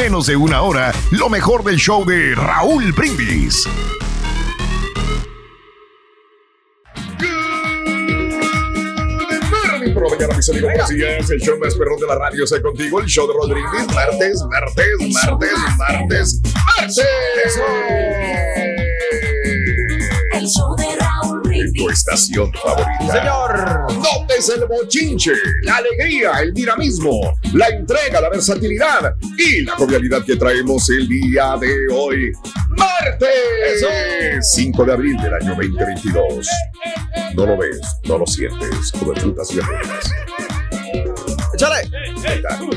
menos de una hora lo mejor del show de Raúl Brindis. Por la mañana, mis amigos, buenos días. El show más perrón de la radio está contigo. El show de Raúl Brindis. Martes, martes, martes, martes, martes. De tu estación favorita. Señor. Notes el bochinche, la alegría, el dinamismo, la entrega, la versatilidad y la jovialidad que traemos el día de hoy. Martes 5 de abril del año 2022. No lo ves, no lo sientes, como frutas y verduras. Échale. Ahí está. Tú,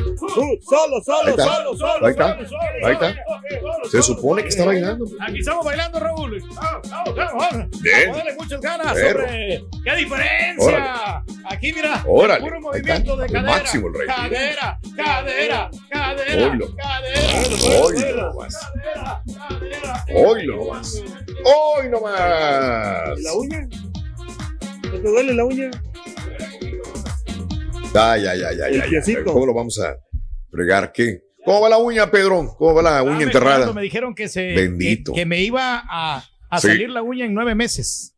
solo, Ahí solo, está. solo, solo. Ahí está. solo, solo, Ahí está. solo, Se supone que está bailando. Aquí estamos bailando, Raúl. Vamos, vamos, vamos. Bien. Vamos a darle muchas ganas, hombre. ¡Qué diferencia! Aquí, mira, Órale. puro movimiento de cadera. máximo el rey. Cadera, cadera, cadera, Oilo. cadera. Oilo cadera, nomás. Hoy nomás. Hoy nomás. ¿La uña? ¿No te duele la uña? Ay, ay, ay, ay, El ay, ay. piecito. ¿Cómo lo vamos a fregar? ¿Qué? ¿Cómo va la uña, Pedro? ¿Cómo va la uña enterrada? Me dijeron que, se, Bendito. que, que me iba a, a Sí. salir la uña en nueve meses.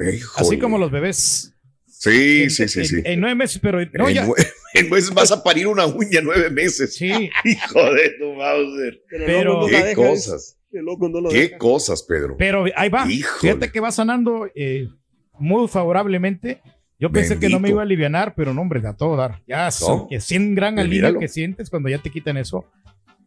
Híjole. Así como los bebés. Sí, En- sí, sí, en- sí. En, nueve meses, pero no, en, ya. nue- en meses vas a parir una uña nueve meses. Sí, Hijo de tu Mauser. Pero, Pero- Qué cosas. El loco no lo Qué deja. cosas, Pedro. pero ahí va. Híjole. Fíjate que va sanando eh, muy favorablemente. Yo pensé que no me Bendito. iba a aliviar, pero no, hombre, a todo dar. Ya, son- que sin gran Pues alivio míralo. que sientes cuando ya te quitan eso.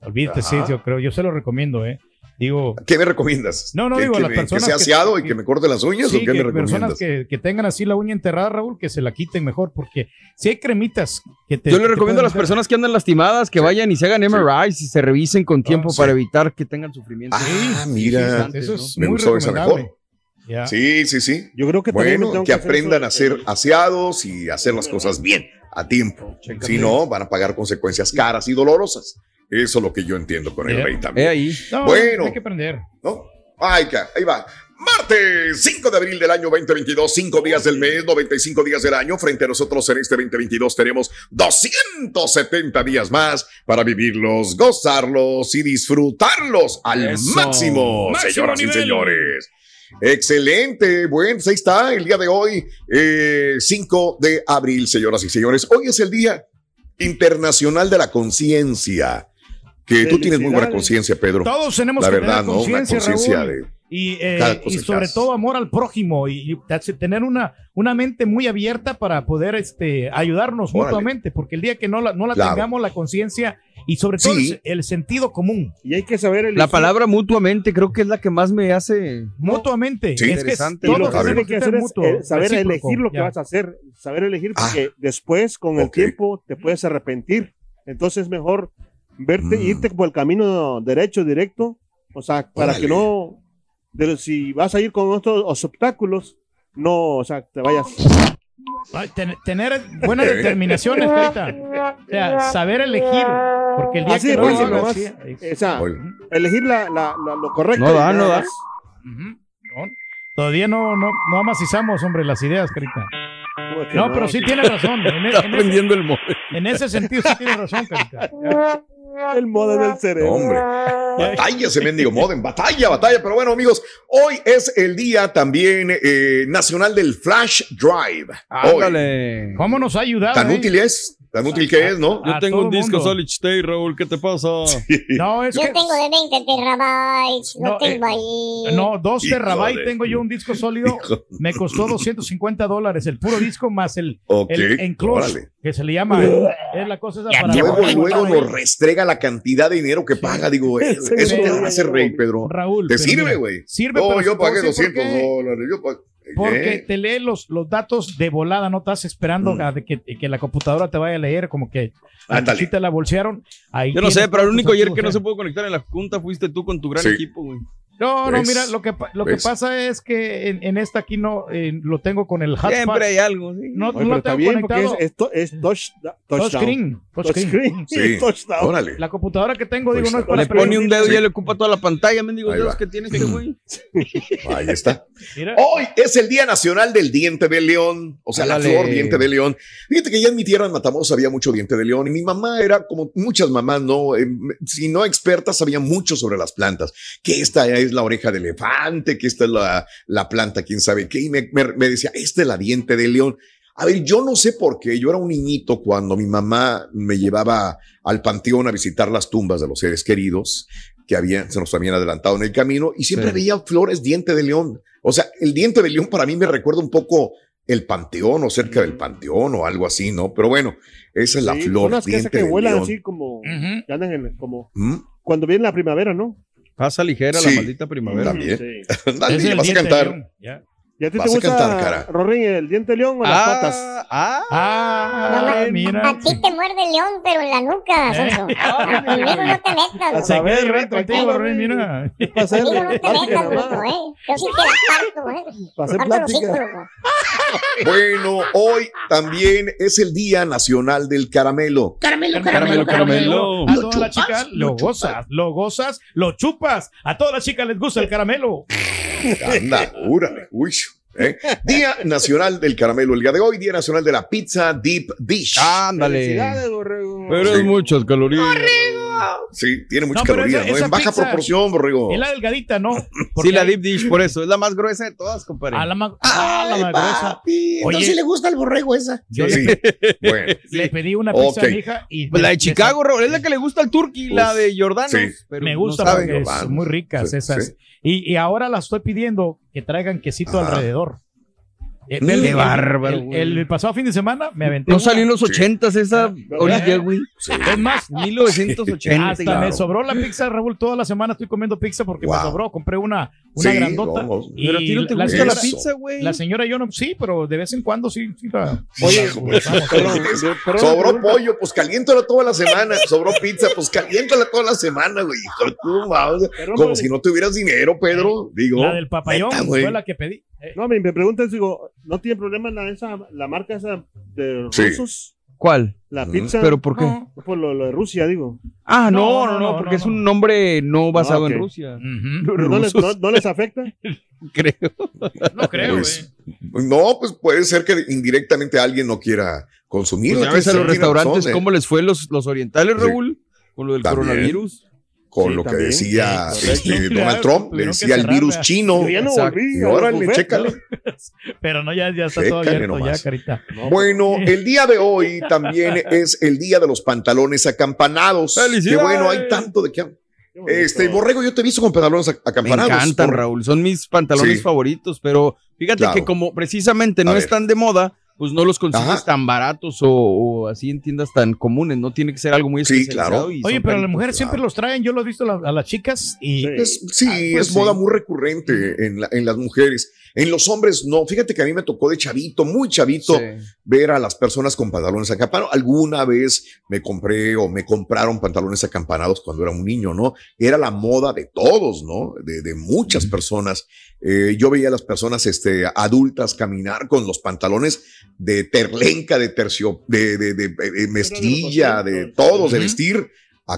Olvídate, sí, Ajá. yo creo. Yo se lo recomiendo, ¿eh? Digo, ¿Qué me recomiendas? No, no, ¿Que, digo, que las me- personas que sea que- aseado y que- que me corte las uñas sí, o qué me que personas recomiendas? que, que tengan así la uña enterrada, Raúl, que se la quiten mejor, porque si hay cremitas que te. Yo que le recomiendo a las personas que andan lastimadas que vayan y se hagan MRIs y se revisen con tiempo Ah, sí. para evitar que tengan sufrimiento. Ah, Sí, mira. sí, Eso es Me muy gustó esa recomendable. mejor. Sí, sí, sí. Yo creo que Bueno, que hacer aprendan a ser aseados y hacer las cosas bien, a tiempo. Si no, van a pagar consecuencias caras y dolorosas. Eso es lo que yo entiendo con el rey también. ahí. No, Bueno. Hay que aprender. ¿No? Ay, ahí va. Martes 5 de abril del año 2022, 5 días del mes, 95 días del año. Frente a nosotros en este 2022 tenemos 270 días más para vivirlos, gozarlos y disfrutarlos al Eso. máximo, Máximo señoras nivel. y señores. Excelente. Bueno, pues ahí está el día de hoy, eh, 5 de abril, señoras y señores. Hoy es el Día Internacional de la Conciencia. Que tú tienes muy buena conciencia, Pedro. Todos tenemos La que verdad, tener ¿no? Una conciencia, de. Y, eh, y sobre todo amor al prójimo y, tener una, una mente muy abierta para poder este, ayudarnos Órale. mutuamente, porque el día que no la, no la Claro. tengamos la conciencia y sobre todo Sí. el, el sentido común, Y hay que saber elegir. La palabra mutuamente creo que es la que más me hace. mutuamente, Sí. es que Interesante. Y todos lo que tienes que que hacer es mutuo, saber elegir lo que ya. vas a hacer. Saber elegir Ah. porque después, con el tiempo, te puedes arrepentir. Entonces es mejor verte, Mm. irte por el camino derecho, directo. O sea, para Órale. que no. de- si vas a ir con estos obstáculos, no, o sea, te vayas. Ay, ten- tener buenas determinaciones, Carita. O sea, saber elegir, porque el día Así que de no fácil, lo hagas, nomás. sí, O sea, Oye, elegir la, la- la- lo correcto. No da, no da. No, Todavía no, no, no amacizamos, hombre, las ideas, Carita. No, pero sí tiene razón. En, e- Está en ese, el móvil. en ese sentido sí tiene razón, Carita. El modo del no, cerebro. hombre. Batalla ese mendigo modem. Batalla, batalla. Pero bueno, amigos, hoy es el día también eh, nacional del Flash Drive. Hoy. Ándale. ¿Cómo nos ha ayudado? Tan eh? útil es, tan útil que es, ¿no? Yo tengo un disco mundo. Solid State, Raúl. ¿Qué te pasa? No, es Yo que. tengo de 20 terabytes, No, tengo eh, ahí. No, dos Hijo terabytes de- tengo yo un disco sólido. Me costó 250 dólares el puro disco más el, Ok, el enclose, órale. que se le llama. Es la cosa esa para Luego, luego nos restrega la cantidad de dinero que paga. Digo, eh, Sí, eso te hace rey. Pedro. Raúl. Te sirve, güey. Sirve, No, pero yo pagué decir 200 por qué. dólares. Yo pagué. Porque ¿Eh? te lee los, los datos de volada, no estás esperando Mm. a de que, que la computadora te vaya a leer, como que si te la bolsearon. Ahí Yo no sé, pero el único ayer que no ¿eh? se pudo conectar en la junta fuiste tú con tu gran Sí. equipo, güey. No, no, mira, lo que, lo que pasa es que en, en esta aquí no eh, lo tengo con el hotspot. Siempre hay algo, sí. No, Oye, no lo tengo bien conectado. es, es, to- es touch, touchdown. Touchscreen. Touchscreen. Sí, touchdown. órale. La computadora que tengo, digo, no es para Le pone un dedo y ya le ocupa toda la pantalla, mendigos Ahí dedos va. que tiene este güey. Ahí está. Mira, Hoy es el Día Nacional del Diente de León, o sea, la flor diente de león. Fíjate que ya en mi tierra en Matamoros había mucho diente de león y mi mamá era como muchas mamás, no, Eh, si no expertas, sabía mucho sobre las plantas. Que esta es la oreja de elefante, que esta es la, la planta, quién sabe qué. Y me, me- me decía, esta es la diente de león. A ver, yo no sé por qué. Yo era un niñito cuando mi mamá me llevaba al panteón a visitar las tumbas de los seres queridos que habían, se nos habían adelantado en el camino y siempre Sí. veía flores diente de león. O sea, el diente de león para mí me recuerda un poco el panteón o cerca del panteón o algo así, ¿no? Pero bueno, esa es la Sí, flor que, esas diente que de vuelan así como. Ujú. que andan en, como. ¿Mm? Cuando viene la primavera, ¿no? Pasa ligera Sí. la maldita primavera. También. Sí. El vas a cantar. ya. ¿Y a ti Vas te a gusta, cantar, cara. Rorín, el diente de león o las patas? Ah, ah, Ah, No, mira. A ti te muerde el león, pero en la nuca, Eh. Sonso. Conmigo no te metas, Se A ver, queda Reto, contigo, güey. mira. Conmigo no te metas, ¿eh? Yo sí te la parto, ¿eh? Para hacer Parto los plática. Bueno, hoy también es el Día Nacional del Caramelo. Caramelo, Caramelo, caramelo. A Lo todas las chicas lo lo gozas, lo gozas, lo chupas. A todas las chicas les gusta el caramelo. Anda, órale, uy. ¿Eh? Día Nacional del Caramelo. El día de hoy, Día Nacional de la Pizza Deep Dish. ándale. Felicidades, borrego. Pero Sí. es muchas calorías. Sí, tiene muchas No, calorías, esa- ¿no? esa En baja proporción, borrego. Es la delgadita, ¿no? Sí, Porque la hay- deep dish, por eso. Es la más gruesa de todas, compadre. A la más, ah, la más gruesa. Oye. entonces le gusta el borrego esa. Yo Sí, bueno. Le pedí una pizza Ok. a mi hija y Pues la de le- Chicago, Raúl, es la que le gusta al turqui, la de Jordano. sí. pero me no gusta sabe. porque son muy ricas Sí, esas. sí. Y, y ahora las estoy pidiendo que traigan quesito Ajá. alrededor. Eh, Mm, el- qué el- bárbaro, el, güey. el pasado fin de semana me aventé. No una. salió en los Sí. ochentas esa orilla, güey. Sí. Es más, 1980. hasta claro. me sobró la pizza, Raúl. Toda la semana estoy comiendo pizza porque me sobró. Compré una, una Sí, grandota. vamos. y Pero a ti no te la, gusta señora- la pizza, güey. la señora y yo no, sí, pero de vez en cuando sí. sí la- Oye, Vamos, vamos. Perdón, perdón, Sobró pollo, pues caliéntala toda la semana. Sobró pizza, pues caliéntala toda la semana, güey. Como si no tuvieras dinero, Pedro. Digo. La del papayón fue la que pedí. Eh, No, me, me preguntan, digo, ¿no tiene problema la, esa, la marca esa de Sí. rusos? ¿Cuál? La pizza. ¿Pero por qué? no. Por lo, lo de Rusia, digo. Ah, no, No, no, no, no, no, porque no, es un nombre no basado Ah, ok. en Rusia. ¿No les, rusos, no, no les afecta? creo. No creo, Pues, güey. No, pues puede ser que indirectamente alguien no quiera consumir. Pues ya ves a los restaurantes cómo les fue los, los orientales, Sí. Raúl, con lo del También. coronavirus. Con Sí, lo que también. decía Sí, este. Donald Claro, Trump, le que decía el virus chino. Yo ya no Exacto. volví. Y órale, chécale. Pero no, ya, ya está todo abierto, nomás. ya, carita. ¿no? Bueno, el día de hoy también es el día de los pantalones acampanados. Que ¡Felicidades! bueno, hay tanto de bonito. Este, Borrego, yo te he visto con pantalones ac- Me acampanados. encantan, Por- Raúl. Son mis pantalones Sí. favoritos, pero fíjate Claro. que como precisamente no están de moda, pues no los consigues Ajá. tan baratos o, o así en tiendas tan comunes. No tiene que ser algo muy Sí, especializado. claro. y Oye, pero las mujeres siempre claro. los traen. Yo los he visto a, la- a las chicas y Sí. Es- sí, Ah, pues es moda sí. muy recurrente en, la- en las mujeres. En los hombres no. Fíjate que a mí me tocó de chavito, muy chavito, Sí. ver a las personas con pantalones acampanados. Alguna vez me compré o me compraron pantalones acampanados cuando era un niño, ¿no? Era la moda de todos, ¿no? De, de muchas personas. Eh, yo veía a las personas este, adultas caminar con los pantalones de terlenca, de tercio, de, de, de, de mezclilla, de todos, de vestir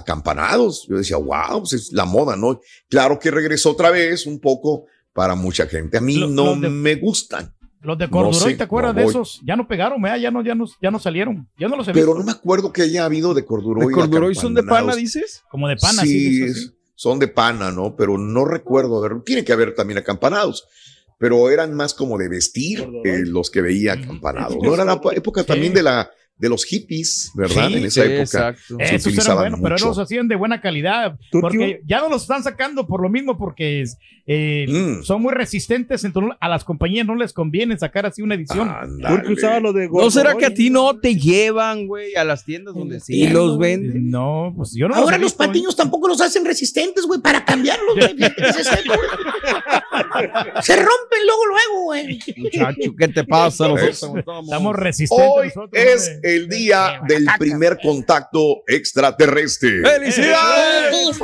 acampanados. Yo decía, wow, pues es la moda, ¿no? Claro que regresó otra vez un poco para mucha gente. A mí Lo- no los de- me gustan, los de Corduroy, sé, ¿te acuerdas no de esos? Ya no pegaron. Ya no, ya no, ya no salieron. Ya no los he visto. pero no me acuerdo que haya habido de corduroy. ¿De corduroy son de pana, dices? Como de pana, sí, sí. son de pana, ¿no? Pero no recuerdo haber, tiene que haber también acampanados, pero eran más como de vestir eh, los que veía Ujú. acampanados. No era la época también de la de los hippies, ¿verdad? Sí, en esa Sí, época. exacto. se Esos eran buenos, pero mucho. los hacían de buena calidad. ¿Turquía? Porque ya no los están sacando por lo mismo, porque eh, Mm. son muy resistentes. Entonces a las compañías no les conviene sacar así una edición. Turki usaba lo de ¿No será que a ti no te llevan, güey, a las tiendas donde sí los venden? No, pues yo no Ahora los visto, ¿eh? patiños tampoco los hacen resistentes, güey, para cambiarlos, güey. Se rompen luego, luego, güey. Muchacho, ¿qué te pasa? Nosotros. Estamos resistentes Hoy nosotros. es. El día del primer contacto extraterrestre. ¡Felicidades!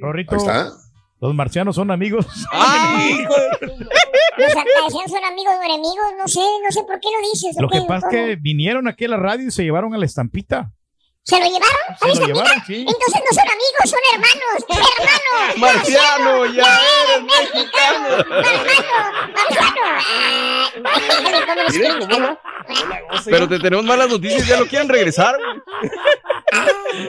Rorrito, los marcianos son amigos. ¡Ay! Los ataracianos son amigos o enemigos, no sé, no sé por qué lo dices. Lo ¿o que pasa es que vinieron aquí a la radio y se llevaron a la estampita. ¿Se lo llevaron? Se lo llevaron, sí. Entonces no son amigos, son hermanos. ¡Hermanos! Marciano, ya eres mexicano. ¡Marciano! Ay, ¿cómo nos Miren gusta, cómo- no? Pero te tenemos malas noticias, ya lo quieren regresar. güey.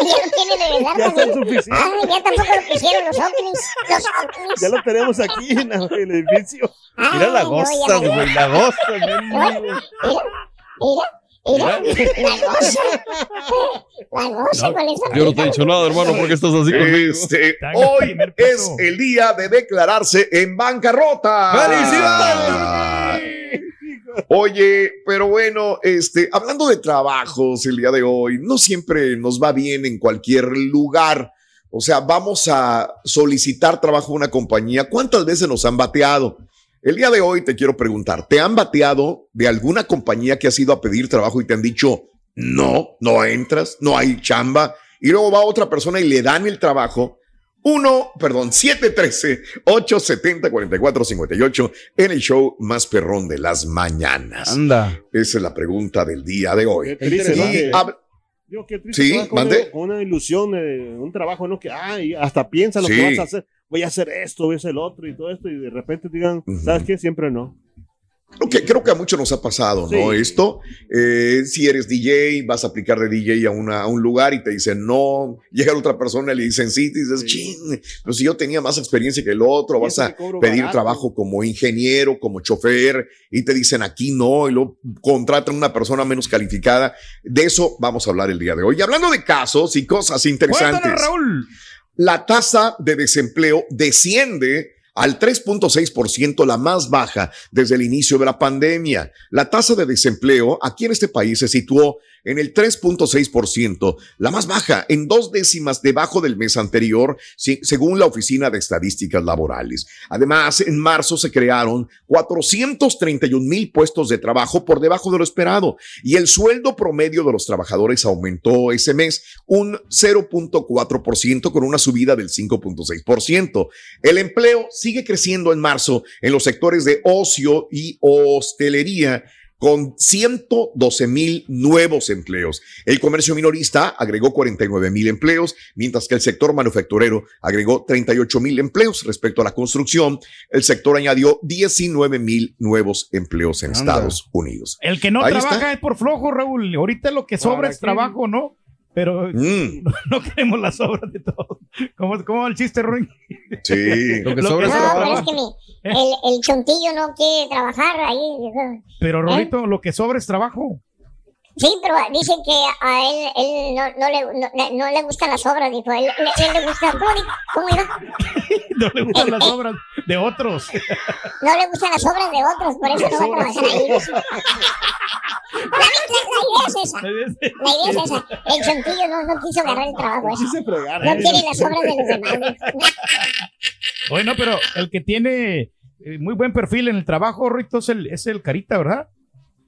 Ya lo quieren regresar Ya. Ay, ya tampoco lo quisieron los ovnis. Los ovnis. Ya lo tenemos aquí en el edificio. Mira la me- güey, la gozas. Mira, mira, mira, la goza. La goza con esa Yo no te he dicho nada, hermano, porque estás así conmigo. Este, hoy es el día de declararse en bancarrota. ¡Felicidades! Oye, pero bueno, este, hablando de trabajos el día de hoy, no siempre nos va bien en cualquier lugar. O sea, vamos a solicitar trabajo a una compañía. ¿Cuántas veces nos han bateado? El día de hoy te quiero preguntar, ¿te han bateado de alguna compañía que has ido a pedir trabajo y te han dicho, no, no entras, no hay chamba? Y luego va otra persona y le dan el trabajo. Uno, perdón, 713-870-4458 en el show más perrón de las mañanas. Anda. Esa es la pregunta del día de hoy. Qué triste, ¿no? Y qué triste. Sí, con mande. Una, con una ilusión, de un trabajo, ¿no? Que, ay, hasta piensa lo Sí. que vas a hacer. Voy a hacer esto, voy a hacer el otro y todo esto. Y de repente digan, Ujú. ¿sabes qué? Siempre no. Creo que, creo que a muchos nos ha pasado, ¿no? Sí. Esto, eh, si eres DJ, vas a aplicar de DJ a, una, a un lugar y te dicen no, llega otra persona y le dicen sí, y dices, Sí. ching, pero si yo tenía más experiencia que el otro, vas a pedir barato. trabajo como ingeniero, como chofer, y te dicen aquí no, y luego contratan una persona menos calificada. De eso vamos a hablar el día de hoy. Y hablando de casos y cosas interesantes. Raúl. La tasa de desempleo desciende al 3.6%, la más baja desde el inicio de la pandemia. La tasa de desempleo aquí en este país se situó en el 3.6%, la más baja, en dos décimas debajo del mes anterior, según la Oficina de Estadísticas Laborales. Además, en marzo se crearon 431 mil puestos de trabajo por debajo de lo esperado y el sueldo promedio de los trabajadores aumentó ese mes un 0.4% con una subida del 5.6%. El empleo sigue creciendo en marzo en los sectores de ocio y hostelería con 112 mil nuevos empleos. El comercio minorista agregó 49 mil empleos, mientras que el sector manufacturero agregó 38 mil empleos. Respecto a la construcción, el sector añadió 19 mil nuevos empleos en Anda. Estados Unidos. El que no Ahí trabaja está. es por flojo, Raúl. Ahorita lo que sobra ¿Para es trabajo, ¿no? Pero Mm, no queremos las sobras de todo. ¿Cómo, cómo va el chiste, Ruin? sí. Lo que sobra No, pero es que mi, el, el chontillo no quiere trabajar ahí. Pero, Rorito, lo que sobra es trabajo. Sí, pero dice que a él, él no, no, le, no, no le gustan las obras, dijo. Él, le, él le gusta, ¿cómo? ¿Cómo iba? No le gustan las obras de otros. No le gustan las obras de otros, por eso no va a trabajar ahí. La, la idea es esa. La idea es esa. El chontillo no, no quiso agarrar el trabajo ese. Fregar, No ¿eh? quiere las obras de los demás. Bueno, pero el que tiene eh, muy buen perfil en el trabajo, Rito, es el, es el carita, ¿verdad?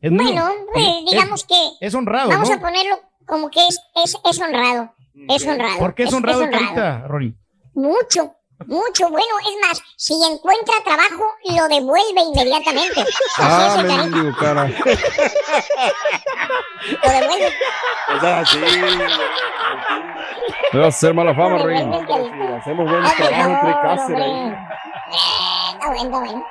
Es Bueno, pues, es- digamos que es honrado, vamos ¿no? a ponerlo como que es, es, es honrado. Es honrado. ¿Por qué es honrado carita, Rory? Mucho, mucho. Bueno, es más, si encuentra trabajo, lo devuelve inmediatamente. Así Ah, es el mendigo cara. lo devuelve. O sea, sí. A hacer mala fama, carita. hacemos buen Hazme trabajo entre Cáceres. Eh, Está bueno, está bueno.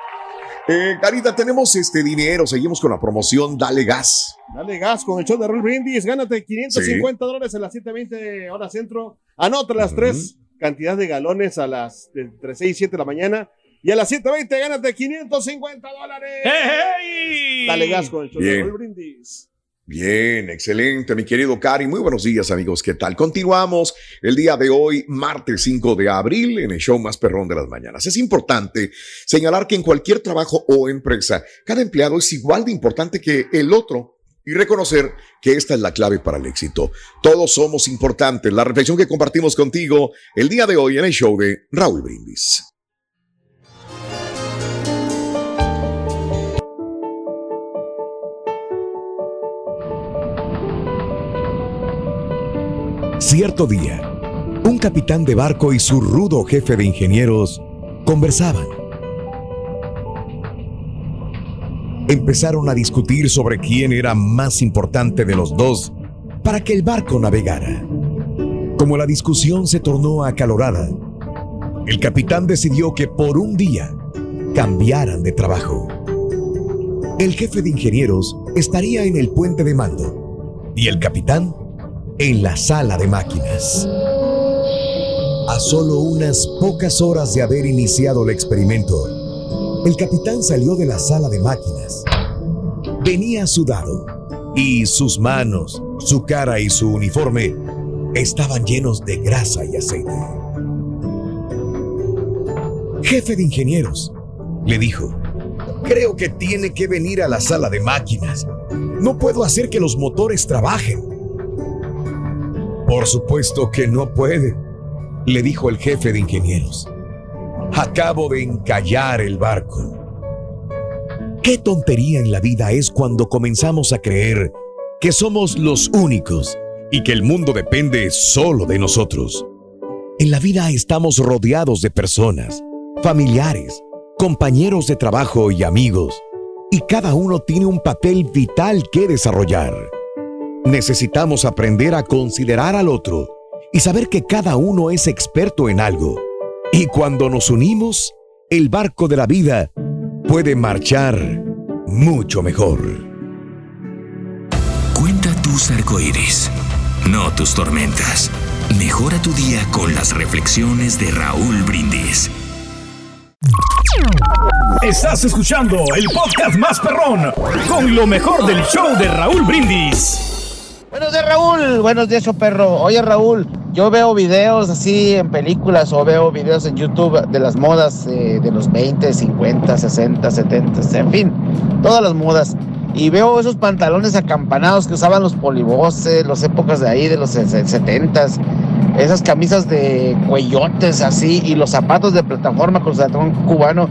Eh, Carita, tenemos este dinero, seguimos con la promoción Dale Gas. Dale gas con el show de Roll Brindis. Gánate 550 dólares en las 7:20 horas centro. Anota las tres cantidad de galones a las entre 6 y 7 de la mañana. Y a las 7:20 gánate 550 dólares. ¡Hey! Dale gas con el show de. Roll Brindis. Bien, excelente, mi querido Cari. Muy buenos días, amigos. ¿Qué tal? Continuamos el día de hoy, martes 5 de abril, en el show más perrón de las mañanas. Es importante señalar que en cualquier trabajo o empresa, cada empleado es igual de importante que el otro y reconocer que esta es la clave para el éxito. Todos somos importantes. La reflexión que compartimos contigo el día de hoy en el show de Raúl Brindis. Cierto día, un capitán de barco y su rudo jefe de ingenieros conversaban. Empezaron a discutir sobre quién era más importante de los dos para que el barco navegara. Como la discusión se tornó acalorada, el capitán decidió que por un día cambiaran de trabajo. El jefe de ingenieros estaría en el puente de mando y el capitán en la sala de máquinas. A solo unas pocas horas de haber iniciado el experimento, el capitán salió de la sala de máquinas. Venía sudado y sus manos, su cara y su uniforme estaban llenos de grasa y aceite. Jefe de ingenieros, le dijo, creo que tiene que venir a la sala de máquinas. No puedo hacer que los motores trabajen. Por supuesto que no puede, le dijo el jefe de ingenieros. Acabo de encallar el barco. Qué tontería en la vida es cuando comenzamos a creer que somos los únicos y que el mundo depende solo de nosotros. En la vida estamos rodeados de personas, familiares, compañeros de trabajo y amigos, y cada uno tiene un papel vital que desarrollar. Necesitamos aprender a considerar al otro y saber que cada uno es experto en algo. Y cuando nos unimos, el barco de la vida puede marchar mucho mejor. Cuenta tus arcoíris, no tus tormentas. Mejora tu día con las reflexiones de Raúl Brindis. Estás escuchando el podcast más perrón con lo mejor del show de Raúl Brindis. Buenos días, Raúl. Buenos días, perro. Oye, Raúl, yo veo videos así en películas o veo videos en YouTube de las modas eh, de los 20, 50, 60, 70, en fin, todas las modas. Y veo esos pantalones acampanados que usaban los polivoces, las épocas de ahí, de los 70 esas camisas de cuellotes así y los zapatos de plataforma con zapatos cubano.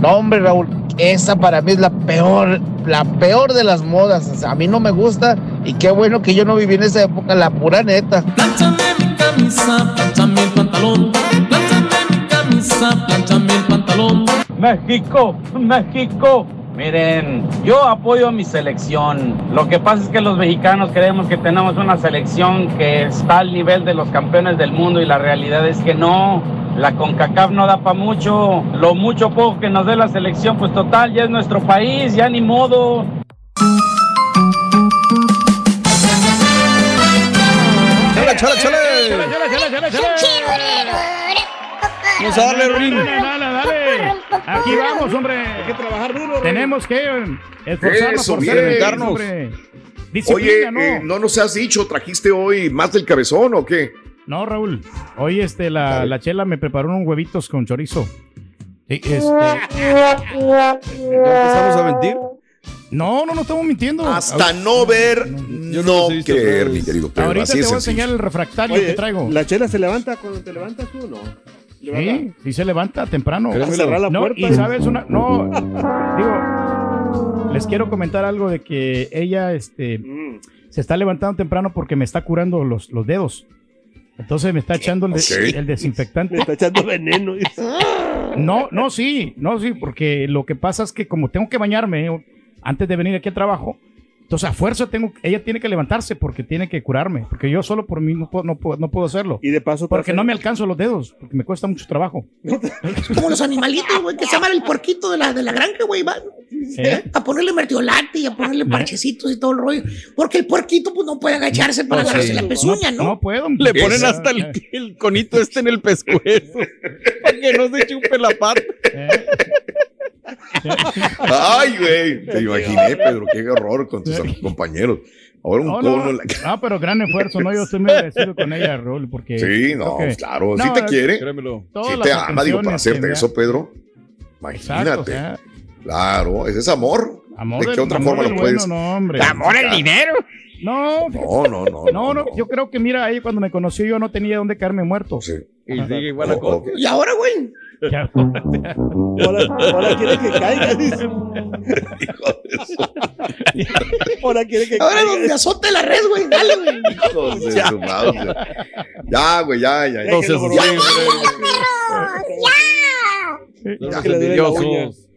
No, hombre, Raúl, esa para mí es la peor, la peor de las modas. O sea, a mí no me gusta y qué bueno que yo no viví en esa época, la pura neta. Plánchame mi camisa, plánchame el pantalón. Plánchame mi camisa, plánchame el pantalón. México, México. Miren, yo apoyo a mi selección. Lo que pasa es que los mexicanos creemos que tenemos una selección que está al nivel de los campeones del mundo y la realidad es que no. La CONCACAF no da para mucho. Lo mucho poco que nos dé la selección, pues total, ya es nuestro país, ya ni modo. ¡Chale, chale, chale! Vamos a darle, Rin. Dale, dale. Aquí vamos, hombre. Hay que trabajar duro. Tenemos que esforzarnos Eso, por bien. ser. Oye, ¿no? eh, ¿no nos has dicho, trajiste hoy más del cabezón o qué? No, Raúl. Hoy este, la, la chela me preparó unos huevitos con chorizo. Sí, este, ¿Empezamos a mentir? no, no, no estamos mintiendo. Hasta no ver, Yo no no visto, creer, mi querido Pedro. Ahorita Así te voy a enseñar el refractario Oye, que traigo. ¿La chela se levanta cuando te levantas tú o no? Sí, sí se levanta temprano. ¿Vas a cerrar la No, puerta? y sabes una, no, digo, les quiero comentar algo de que ella, este, Mm. se está levantando temprano porque me está curando los, los dedos. Entonces me está echando el, de- Ok. el desinfectante. Le está echando veneno. No, no, sí, no, sí, porque lo que pasa es que como tengo que bañarme antes de venir aquí al trabajo, entonces a fuerza tengo, ella tiene que levantarse porque tiene que curarme, porque yo solo por mí no puedo, no puedo, no puedo hacerlo. Y de paso, Porque no me alcanzo los dedos, porque me cuesta mucho trabajo. Como los animalitos, güey, que se llaman el puerquito de la, de la granja, güey. van, ¿Eh? A ponerle mertiolate y a ponerle parchecitos y todo el rollo. Porque el puerquito, pues, no puede agacharse para No, agarrarse sí. la pezuña, ¿no? No puedo. Le ponen Esa. hasta el, el conito este en el pescuezo. para que no se chupe la pata. ¿Eh? Ay, güey. Te imaginé, Pedro, qué horror con tus compañeros. Ahora un No, cono no, en la no, pero gran esfuerzo, ¿no? Yo estoy muy agradecido con ella, Raúl, porque... Sí, no, que claro. No, si te quiere, Créemelo. si te ama, digo, para hacerte me eso, Pedro. Exacto, Imagínate. o sea, Claro, ese es amor. amor ¿De qué otra amor forma lo puedes? bueno, no, hombre. Amor el dinero. No, No, no, no. no, no, yo creo que mira, ahí cuando me conoció yo no tenía dónde caerme muerto. Sí. Y sigue igual a Coque. Y ahora, güey. Ahora, ahora quiere que caiga, dice. Ahora quiere que Ahora caiga. donde azote la red, güey. Dale, güey. Hijos de su madre. Ya, güey, ya, ya. ya. Entonces, Ya, le duele la envidiosos.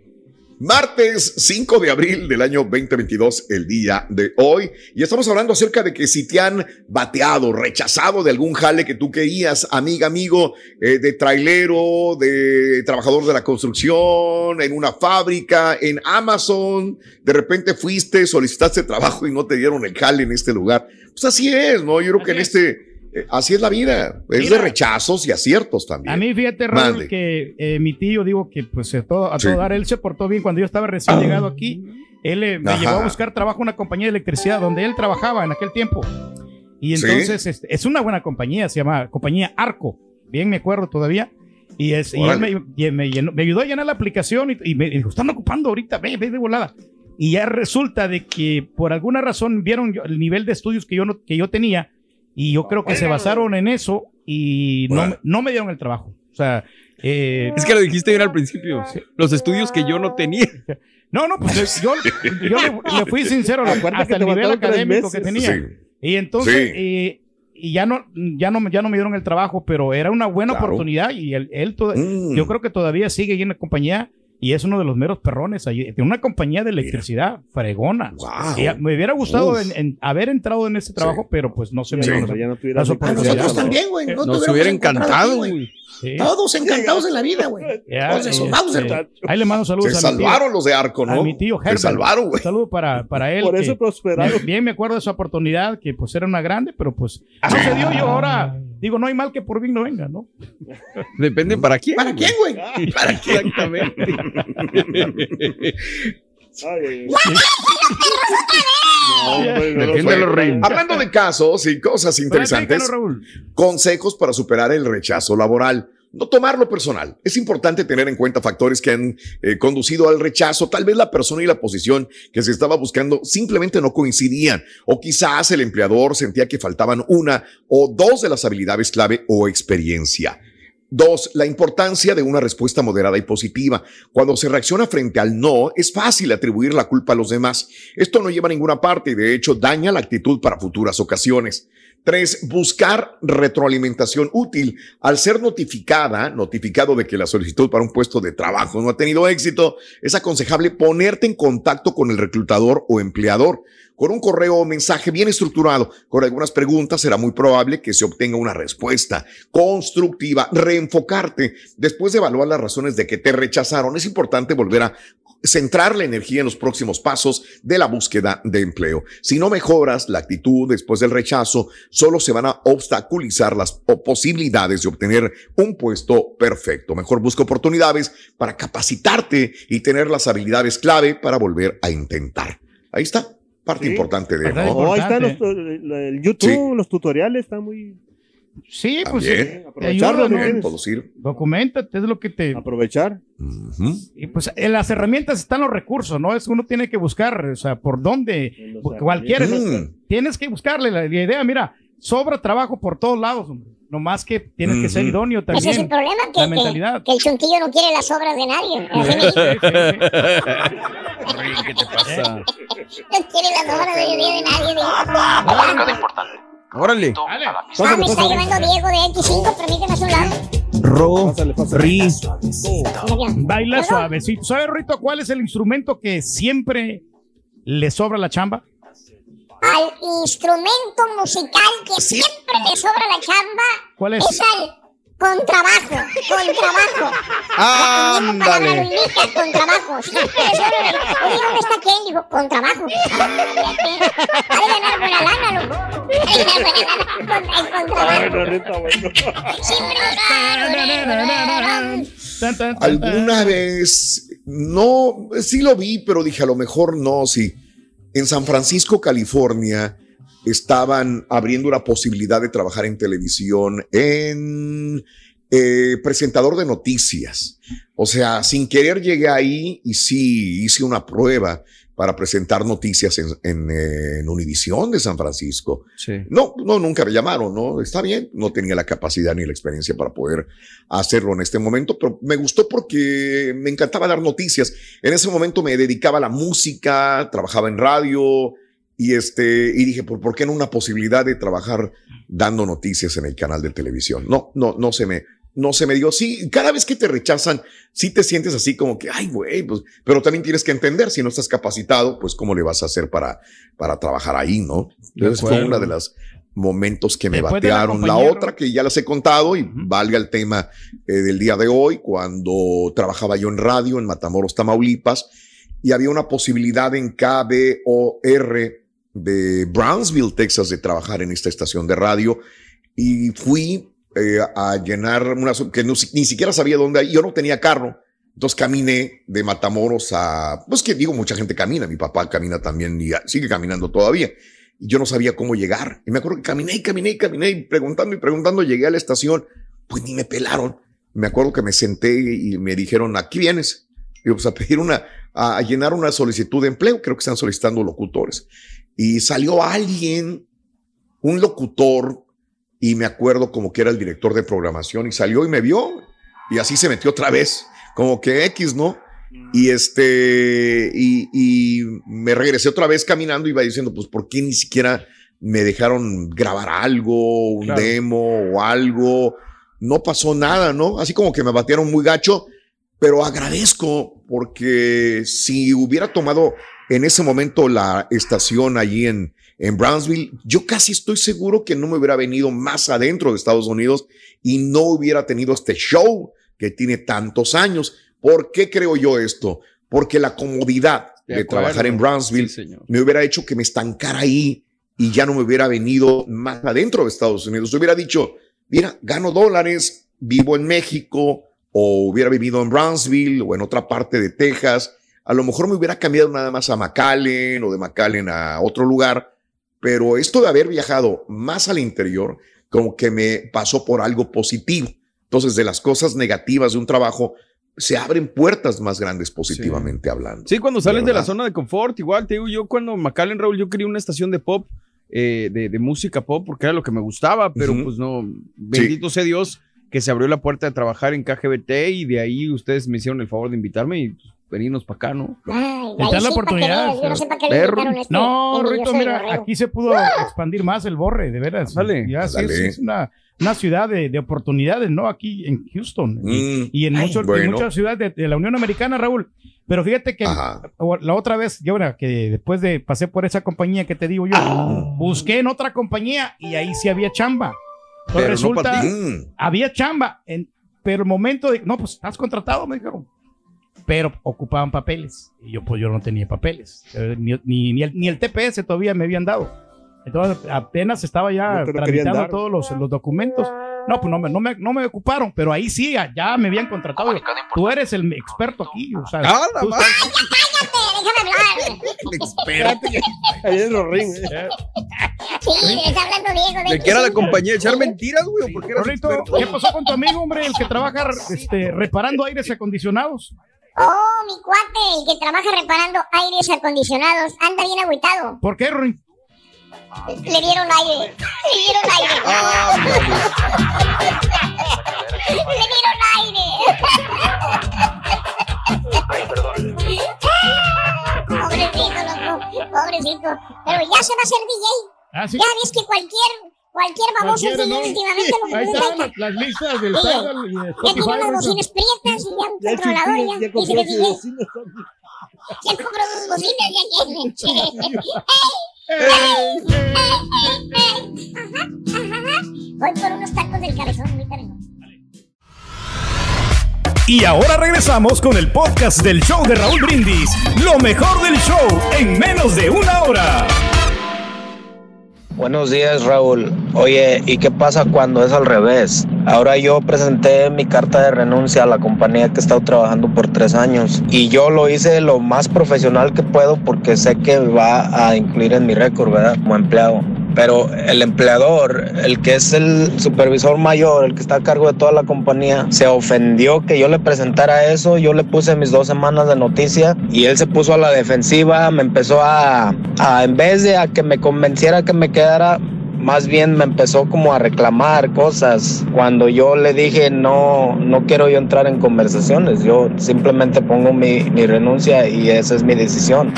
Martes 5 de abril del año 2022, el día de hoy. Y estamos hablando acerca de que si te han bateado, rechazado de algún jale que tú querías, amiga, amigo, eh, de trailero, de trabajador de la construcción, en una fábrica, en Amazon, de repente fuiste, solicitaste trabajo y no te dieron el jale en este lugar. Pues así es, ¿no? Yo creo que en este, así es la vida. Es de rechazos y aciertos también. A mí, fíjate, Raúl, que eh, mi tío, digo que pues a todo, a Sí. todo dar, él se portó bien cuando yo estaba recién llegado aquí. Él eh, me Ajá. llevó a buscar trabajo en una compañía de electricidad donde él trabajaba en aquel tiempo. Y Sí. entonces este, es una buena compañía, se llama Compañía Arco. Bien me acuerdo todavía. Y, es, y él me, y me llenó- me ayudó a llenar la aplicación y, y me dijo, están ocupando ahorita, ve, ve de volada. Y ya resulta de que por alguna razón vieron yo- el nivel de estudios que yo, no, que yo tenía y yo creo que se basaron en eso y no, me- no me dieron el trabajo. O sea, eh, Es que lo dijiste bien al principio. Los estudios que yo no tenía. no, no, pues yo, yo le, le fui sincero Acuérdate hasta que el te nivel tres académico que meses. tenía. Sí. Y entonces, Sí. eh, y ya no, ya no, ya no me dieron el trabajo, pero era una buena Claro. oportunidad y él, él toda- Mm. yo creo que todavía sigue ahí en la compañía y es uno de los meros perrones allí. Tiene una compañía de electricidad fregona. Wow. Y a- me hubiera gustado Uf. en, en haber entrado en ese trabajo, pero pues no se me Sí. no las A nosotros también, güey. No Nos hubiera encantado, güey. Todos encantados en la vida, güey. Eh, Mauser, eh, ahí le mando saludos Se a mi tío. salvaron los de Arco, ¿no? A mi tío Se Herbert. salvaron, güey. Un saludo para, para él. Por eso prosperaron. Bien, bien me acuerdo de esa oportunidad, que pues era una grande, pero pues no se dio yo ahora. Digo, no hay mal que por bien no venga, ¿no? Depende para quién. ¿Para quién, güey? ¿Para quién? Exactamente. Ay. No. Hablando de casos y cosas interesantes, consejos para superar el rechazo laboral. No tomarlo personal. Es importante tener en cuenta factores que han eh, conducido al rechazo. Tal vez la persona y la posición que se estaba buscando simplemente no coincidían. O quizás el empleador sentía que faltaban una o dos de las habilidades clave o experiencia. Dos, la importancia de una respuesta moderada y positiva. Cuando se reacciona frente al no, es fácil atribuir la culpa a los demás. Esto no lleva a ninguna parte y de hecho daña la actitud para futuras ocasiones. Tres, buscar retroalimentación útil. Al ser notificada, notificado de que la solicitud para un puesto de trabajo no ha tenido éxito, es aconsejable ponerte en contacto con el reclutador o empleador. Con un correo o mensaje bien estructurado, con algunas preguntas, será muy probable que se obtenga una respuesta constructiva, reenfocarte. Después de evaluar las razones de que te rechazaron, es importante volver a centrar la energía en los próximos pasos de la búsqueda de empleo. Si no mejoras la actitud después del rechazo, solo se van a obstaculizar las posibilidades de obtener un puesto perfecto. Mejor busca oportunidades para capacitarte y tener las habilidades clave para volver a intentar. Ahí está, parte Sí. importante de... Oh, ahí los, tu- el YouTube, los tutoriales están muy. Sí, pues También. te Aprovecharlo, ayuda, ¿no? Documentate, es lo que te... Aprovechar. Y pues en las herramientas están los recursos, ¿no? Es uno tiene que buscar, o sea, por dónde, cualquiera, herramientas. tienes que buscarle la, la idea, mira, sobra trabajo por todos lados, hombre. No más que tienes que ser idóneo Ese es el también. problema, que, La que- mentalidad. que el chuntillo no quiere las obras de nadie. Así ¿Qué te pasa? no quiere las obras de, de nadie. Órale. Dale. Ah, me está llamando Diego de X5, permíteme a su lado. Ro. Ri. Baila suavecito. ¿Sabes, Rito, cuál es el instrumento que siempre le sobra la chamba? Al instrumento musical que siempre le sobra la chamba ¿Cuál es? es al contrabajo, contrabajo. Lo Ándale. indica, contrabajo. Siempre le sobra la- Oye, ¿dónde está Ken? Dijo, contrabajo. Ha de ganar buena lana, loco. Alguna vez, no, sí lo vi, pero dije a lo mejor no, sí. En San Francisco, California, estaban abriendo una posibilidad de trabajar en televisión en eh, presentador de noticias. O sea, sin querer llegué ahí y sí hice una prueba para presentar noticias en, en, eh, en Univisión de San Francisco. Sí. No, no, nunca me llamaron, ¿no? Está bien, no tenía la capacidad ni la experiencia para poder hacerlo en este momento, pero me gustó porque me encantaba dar noticias. En ese momento me dedicaba a la música, trabajaba en radio y este, y dije, ¿por, ¿por qué no una posibilidad de trabajar dando noticias en el canal de televisión? No, no, no se me, no se me dio. Sí, cada vez que te rechazan, sí te sientes así como que, ay, güey, pues, pero también tienes que entender, si no estás capacitado, pues cómo le vas a hacer para, para trabajar ahí, ¿no? Entonces fue una de las momentos que me Después de la batearon. La, compañera- otra que ya las he contado y valga el tema eh, del día de hoy, cuando trabajaba yo en radio en Matamoros, Tamaulipas, y había una posibilidad en KBOR de Brownsville, Texas, de trabajar en esta estación de radio. Y fui eh, a llenar una que no- ni siquiera sabía dónde, yo no tenía carro. Entonces caminé de Matamoros a, pues que digo, mucha gente camina, mi papá camina también y sigue caminando todavía. Y yo no sabía cómo llegar. Y me acuerdo que caminé y caminé y caminé y preguntando y preguntando, llegué a la estación, pues ni me pelaron. Me acuerdo que me senté y me dijeron, aquí vienes. Digo, pues a pedir una, a, a llenar una solicitud de empleo, creo que están solicitando locutores. Y salió alguien, un locutor, y me acuerdo como que era el director de programación, y salió y me vio, y así se metió otra vez, como que X, ¿no? Y este, y, y me regresé otra vez caminando y iba diciendo, pues, ¿por qué ni siquiera me dejaron grabar algo, un Claro. demo o algo? No pasó nada, ¿no? Así como que me batearon muy gacho, pero agradezco porque si hubiera tomado en ese momento la estación allí en, en Brownsville, yo casi estoy seguro que no me hubiera venido más adentro de Estados Unidos y no hubiera tenido este show que tiene tantos años. ¿Por qué creo yo esto? Porque la comodidad De trabajar en Brownsville Sí, me hubiera hecho que me estancara ahí y ya no me hubiera venido más adentro de Estados Unidos. Yo hubiera dicho, mira, gano dólares, vivo en México o hubiera vivido en Brownsville o en otra parte de Texas. A lo mejor me hubiera cambiado nada más a McAllen o de McAllen a otro lugar, pero esto de haber viajado más al interior, como que me pasó por algo positivo. Entonces, de las cosas negativas de un trabajo, se abren puertas más grandes positivamente hablando. Sí, cuando sales de la zona de confort, igual te digo yo, cuando McAllen Raúl, yo quería una estación de pop, eh, de, de música pop, porque era lo que me gustaba, pero pues no, bendito sea Dios que se abrió la puerta de trabajar en KGBT y de ahí ustedes me hicieron el favor de invitarme y pues, venirnos para acá, ¿no? Ay, dan la sí, oportunidad, Yo no sé para qué le Perro. invitaron a este No, Rito, mira, aquí se pudo expandir más el borre, de veras. Dale. Ya sí, Dale. es, es una, una ciudad de, de oportunidades, ¿no? Aquí en Houston. Y, Mm. y en, Ay, muchos, en bueno. muchas ciudades de, de la Unión Americana, Raúl. Pero fíjate que Ajá. la otra vez, yo era que después de pasé por esa compañía que te digo yo, busqué en otra compañía y ahí sí había chamba. Entonces Pero no resulta. Mm. había chamba, en, pero el momento de, no, pues estás contratado, me dijeron. Pero ocupaban papeles. Y yo, pues yo no tenía papeles. Eh, Ni, ni, ni el, ni el TPS todavía me habían dado. Entonces apenas estaba ya No tramitando todos los, los documentos. No, pues no me, no, me, no me ocuparon, pero ahí sí, ya- ya me habían contratado. Tú eres el experto aquí. O sea, ¡Ah, madre! Déjame hablar. Ahí en los rings. estás- Sí, está hablando Diego. ¿De qué era la compañía? ¿Echar mentiras, güey? ¿O por qué? ¿qué pasó con tu amigo, hombre, el que trabaja este, reparando aires acondicionados? Oh, mi cuate, el que trabaja reparando aires acondicionados, anda bien agüitado. ¿Por qué, Rory? Le dieron aire. Le dieron aire. Le dieron aire. Pobrecito, loco. Pobrecito. Pero ya se va a hacer DJ. Ah, sí. Ya ves que cualquier, cualquier baboso DJ ¿no? últimamente. Lo Ahí están las, las listas del. Tidal y de Ya tiene unas bocinas prietas y ya un Ya controlador ya. ya Y compró sus vecinos. Ya compró dos bocinas ya tienen. Voy por unos tacos del cabezón, ahorita vengo. Y ahora regresamos con el podcast del show de Raúl Brindis. Lo mejor del show en menos de una hora. Buenos días, Raúl. Oye, ¿y qué pasa cuando es al revés? Ahora yo presenté mi carta de renuncia a la compañía que he estado trabajando por tres años y yo lo hice lo más profesional que puedo porque sé que va a incluir en mi récord, ¿verdad? Como empleado. Pero el empleador, el que es el supervisor mayor, el que está a cargo de toda la compañía, se ofendió que yo le presentara eso, yo le puse mis dos semanas de noticia y él se puso a la defensiva, me empezó a, a en vez de a que me convenciera que me quedara, más bien me empezó como a reclamar cosas cuando yo le dije no, no quiero yo entrar en conversaciones, yo simplemente pongo mi, mi renuncia y esa es mi decisión.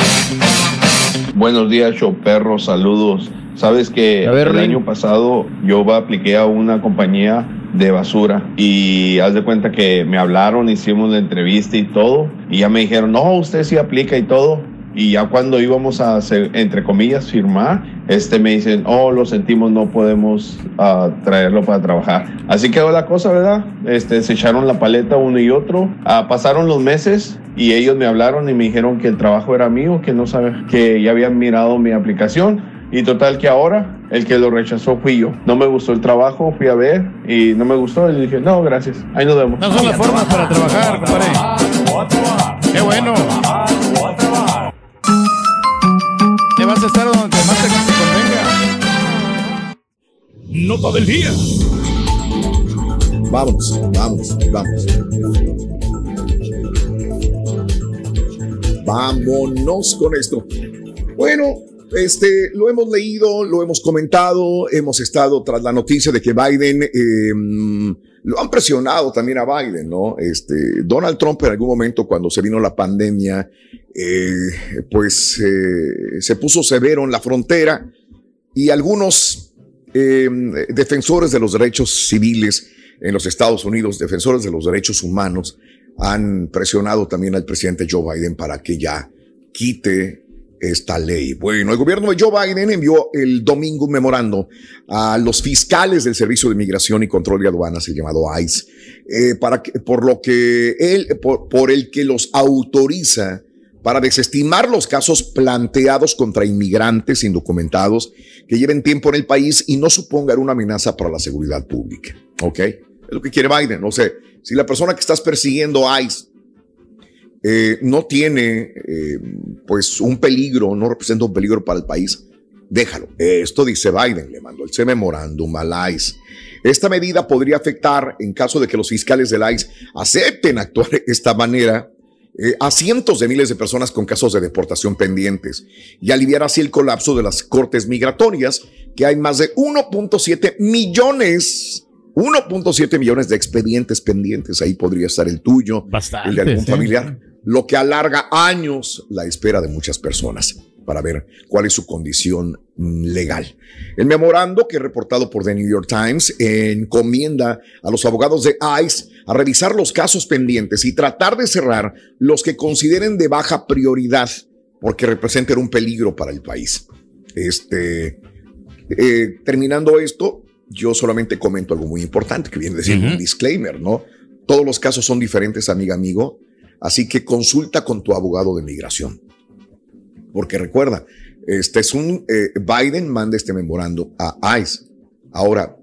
Buenos días, show perro, saludos. Sabes que el año pasado yo apliqué a una compañía de basura y haz de cuenta que me hablaron, hicimos la entrevista y todo y ya me dijeron, no, usted sí aplica y todo. Y ya cuando íbamos a, hacer, entre comillas, firmar, este me dicen, oh, lo sentimos, no podemos ah, traerlo para trabajar. Así quedó la cosa, ¿verdad? Este, se echaron la paleta uno y otro. Ah, pasaron los meses y ellos me hablaron y me dijeron que el trabajo era mío, que no sabía, que ya habían mirado mi aplicación. Y total que ahora el que lo rechazó fui yo. No me gustó el trabajo, fui a ver y no me gustó. Y le dije, no, gracias. Ahí nos vemos. No son las formas para trabajar, compadre. Qué bueno. Te vas a estar donde más te convenga. Nota del día. Vamos, vamos, vamos. Vámonos con esto. Bueno, este, lo hemos leído, lo hemos comentado, hemos estado tras la noticia de que Biden, eh, lo han presionado también a Biden, ¿no? Este, Donald Trump en algún momento cuando se vino la pandemia, eh, pues eh, se puso severo en la frontera y algunos eh, defensores de los derechos civiles en los Estados Unidos, defensores de los derechos humanos, han presionado también al presidente Joe Biden para que ya quite esta ley. Bueno, el gobierno de Joe Biden envió el domingo un memorando a los fiscales del Servicio de Migración y Control de Aduanas, el llamado ICE, eh, para que, por lo que él, por, el que los autoriza para desestimar los casos planteados contra inmigrantes indocumentados que lleven tiempo en el país y no supongan una amenaza para la seguridad pública. ¿Ok? Es lo que quiere Biden. No sé, si la persona que estás persiguiendo ICE eh, no tiene eh, pues un peligro, no representa un peligro para el país, déjalo. Esto dice Biden, le mandó ese memorándum al ICE. Esta medida podría afectar, en caso de que los fiscales del ICE acepten actuar de esta manera, eh, a cientos de miles de personas con casos de deportación pendientes y aliviar así el colapso de las cortes migratorias, que hay más de 1.7 millones 1.7 millones de expedientes pendientes, ahí podría estar el tuyo, el de algún sí. familiar, lo que alarga años la espera de muchas personas para ver cuál es su condición mm, legal. El memorando que reportado por The New York Times encomienda a los abogados de ICE a revisar los casos pendientes y tratar de cerrar los que consideren de baja prioridad porque representen un peligro para el país. Este, eh, terminando esto, yo solamente comento algo muy importante que viene a decir un disclaimer, ¿no? Todos los casos son diferentes, amiga, amigo. Así que consulta con tu abogado de migración. Porque recuerda, este es un eh, Biden manda este memorando a ICE. Ahora,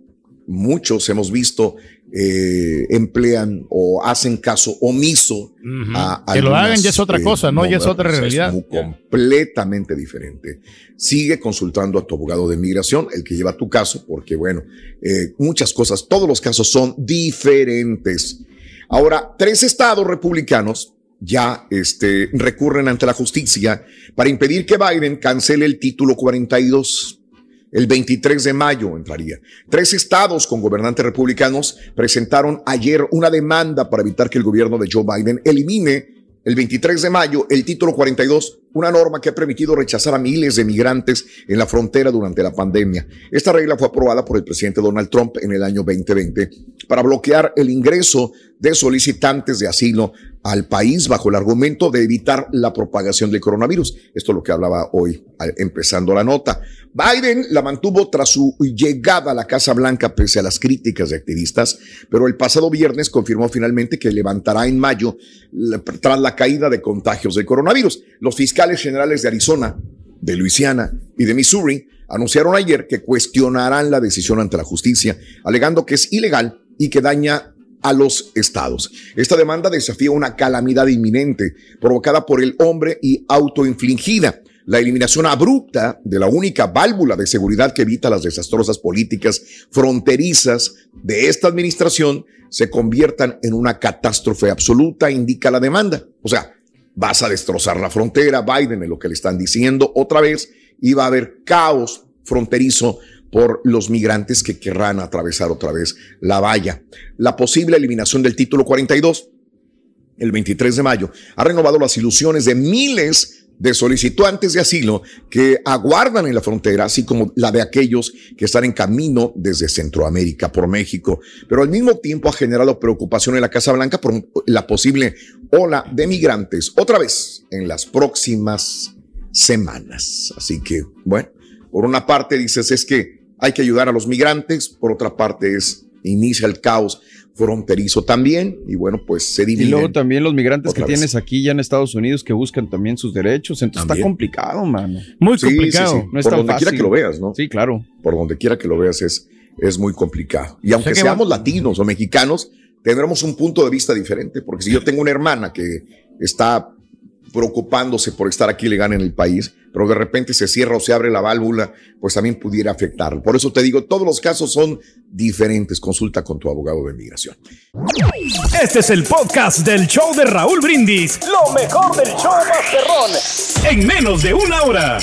muchos hemos visto eh, emplean o hacen caso omiso a Que lo hagan ya es otra eh, cosa, ¿no? Ya es otra realidad. muy completamente diferente. Sigue consultando a tu abogado de migración, el que lleva tu caso, porque bueno, eh, muchas cosas, todos los casos son diferentes. Ahora, tres estados republicanos ya este, recurren ante la justicia para impedir que Biden cancele el título 42. El 23 de mayo entraría. Tres estados con gobernantes republicanos presentaron ayer una demanda para evitar que el gobierno de Joe Biden elimine el 23 de mayo el título 42, una norma que ha permitido rechazar a miles de migrantes en la frontera durante la pandemia. Esta regla fue aprobada por el presidente Donald Trump en el año 2020 para bloquear el ingreso de solicitantes de asilo al país bajo el argumento de evitar la propagación del coronavirus. Esto es lo que hablaba hoy empezando la nota. Biden la mantuvo tras su llegada a la Casa Blanca pese a las críticas de activistas, pero el pasado viernes confirmó finalmente que levantará en mayo tras la caída de contagios del coronavirus. Los fiscales generales de Arizona, de Luisiana y de Missouri anunciaron ayer que cuestionarán la decisión ante la justicia, alegando que es ilegal y que daña a los estados. Esta demanda desafía una calamidad inminente provocada por el hombre y autoinfligida. la eliminación abrupta de la única válvula de seguridad que evita las desastrosas políticas fronterizas de esta administración se conviertan en una catástrofe absoluta, indica la demanda. O sea, vas a destrozar la frontera, Biden es lo que le están diciendo otra vez, y va a haber caos fronterizo por los migrantes que querrán atravesar otra vez la valla. La posible eliminación del título 42 el 23 de mayo ha renovado las ilusiones de miles de solicitantes de asilo que aguardan en la frontera, así como la de aquellos que están en camino desde Centroamérica por México. Pero al mismo tiempo ha generado preocupación en la Casa Blanca por la posible ola de migrantes otra vez en las próximas semanas. Así que, bueno, por una parte dices es que hay que ayudar a los migrantes, por otra parte es inicia el caos fronterizo también y bueno, pues se divide. Y luego también los migrantes que tienes aquí ya en Estados Unidos que buscan también sus derechos, entonces está complicado, mano. Muy complicado. No es Por donde quiera que lo veas, ¿no? Sí, claro. Por donde quiera que lo veas es, es muy complicado. Y aunque seamos latinos o mexicanos, tendremos un punto de vista diferente, porque si yo tengo una hermana que está preocupándose por estar aquí legal en el país, pero de repente se cierra o se abre la válvula, pues también pudiera afectar. Por eso te digo, todos los casos son diferentes. Consulta con tu abogado de inmigración. Este es el podcast del show de Raúl Brindis. Lo mejor del show Masterrón. En menos de una hora.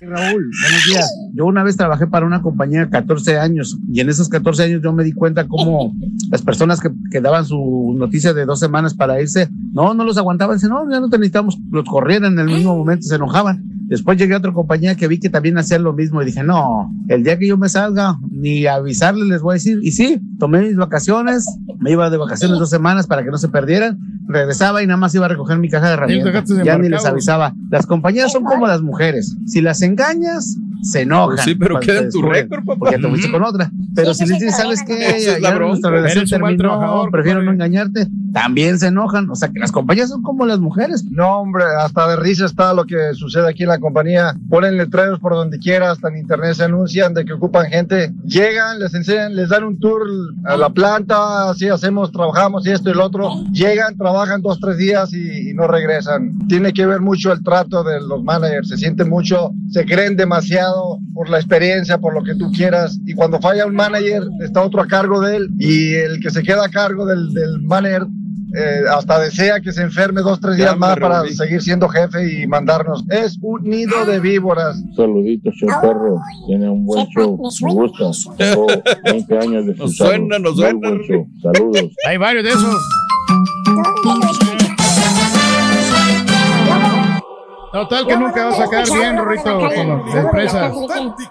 Raúl, buenos días. Yo una vez trabajé para una compañía 14 años y en esos 14 años yo me di cuenta cómo las personas que, que daban su noticia de dos semanas para irse, no, no los aguantaban, dicen, no, ya no te necesitamos, los corrían en el mismo momento, se enojaban. Después llegué a otra compañía que vi que también hacían lo mismo y dije, no, el día que yo me salga, ni avisarles les voy a decir. Y sí, tomé mis vacaciones, me iba de vacaciones dos semanas para que no se perdieran, regresaba y nada más iba a recoger mi caja de herramientas. Ya ni les avisaba. Las compañías son como las mujeres. Si las engañas, se enojan. Pues sí, pero queda en tu récord, papá. Porque te fuiste con otra. Pero si les dices, ¿sabes qué? Ya, ya nuestra relación terminó, prefiero no engañarte, también se enojan. O sea, que las compañías son como las mujeres. No, hombre, hasta de risa está lo que sucede aquí en la compañía. Ponen letreros por donde quiera, hasta en internet se anuncian de que ocupan gente. Llegan, les enseñan, les dan un tour a la planta, así hacemos, trabajamos y esto y lo otro. Llegan, trabajan dos, tres días y, y no regresan. Tiene que ver mucho el trato de los managers. Se sienten mucho, se creen demasiado por la experiencia, por lo que tú quieras. Y cuando falla un manager, está otro a cargo de él. Y el que se queda a cargo del, del manager eh, hasta desea que se enferme dos, tres días más para seguir siendo jefe y mandarnos. Es un nido de víboras. Saluditos, show perro. Tiene un buen show. Me gusta. Tengo 20 años de Nos suena, nos suena. Saludos. Hay varios de esos. Total que nunca vas a quedar bien, Rorrito, con las empresas.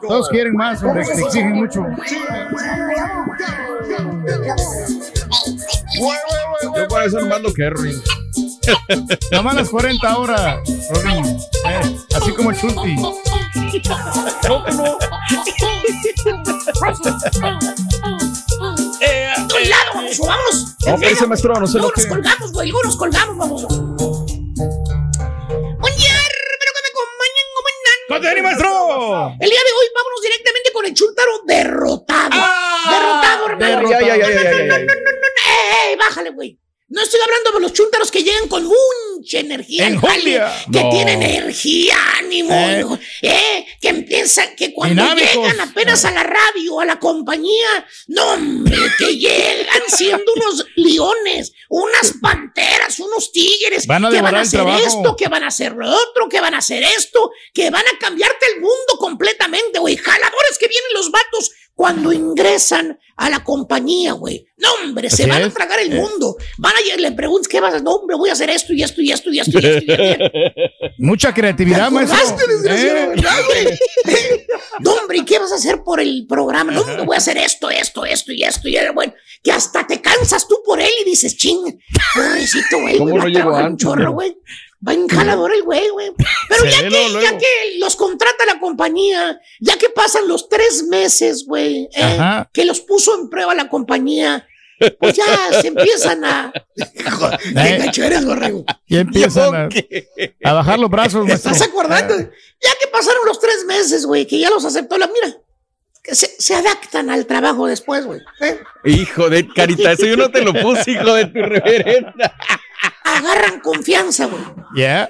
Todos quieren más, hombre, te exigen mucho. Yo por eso no mando Kerry. Nomás las 40 horas, Rorín. Eh, así como Chunti. Eh, ¡De un lado, vamos, vámonos! No, pero ese maestro, no sé lo Luego nos que. colgamos, güey, luego nos colgamos, vamos. El día de hoy vámonos directamente con el Chuntaro derrotado. derrotado, hermano. Ay. ¡Ey, bájale, güey! No estoy hablando de los chúntaros que llegan con mucha energía, Enjundia. que No. tienen energía, ánimo, Eh. eh, que empiezan, que cuando Dinámicos. llegan apenas a la radio, a la compañía, no, hombre, que llegan siendo unos leones, unas panteras, unos tigres, Van a que van a hacer esto, que van a hacer lo otro, que van a hacer esto, que van a cambiarte el mundo completamente, güey. Jaladores que vienen los vatos cuando ingresan a la compañía, güey. No, hombre, se van a tragar el Eh. mundo. Van a le preguntas qué vas a hacer. No, hombre, voy a hacer esto y esto y esto y esto y esto. Y esto. Mucha creatividad, maestro. Eh. No, hombre, ¿y qué vas a hacer por el programa? No, hombre, voy a hacer esto, esto, esto y esto. Y bueno, que hasta te cansas tú por él y dices, ching, pobrecito, güey. ¿Cómo no a llegó trabajar un antes, chorro, no? güey. Va en jalador el güey, güey. Pero Se ya que, luego, ya luego. que los contrata la compañía, ya que pasan los tres meses, güey, eh, que los puso en prueba la compañía, pues ya se empiezan a. ¡Qué Eh. gacho eres, borrego! Y empiezan a, a bajar los brazos, ¿Te estás acordando? Ya que pasaron los tres meses, güey, que ya los aceptó la mira. Que se, se adaptan al trabajo después, güey. ¿eh? Hijo de carita, eso yo no te lo puse, hijo de tu reverenda. Agarran confianza, güey. Ya.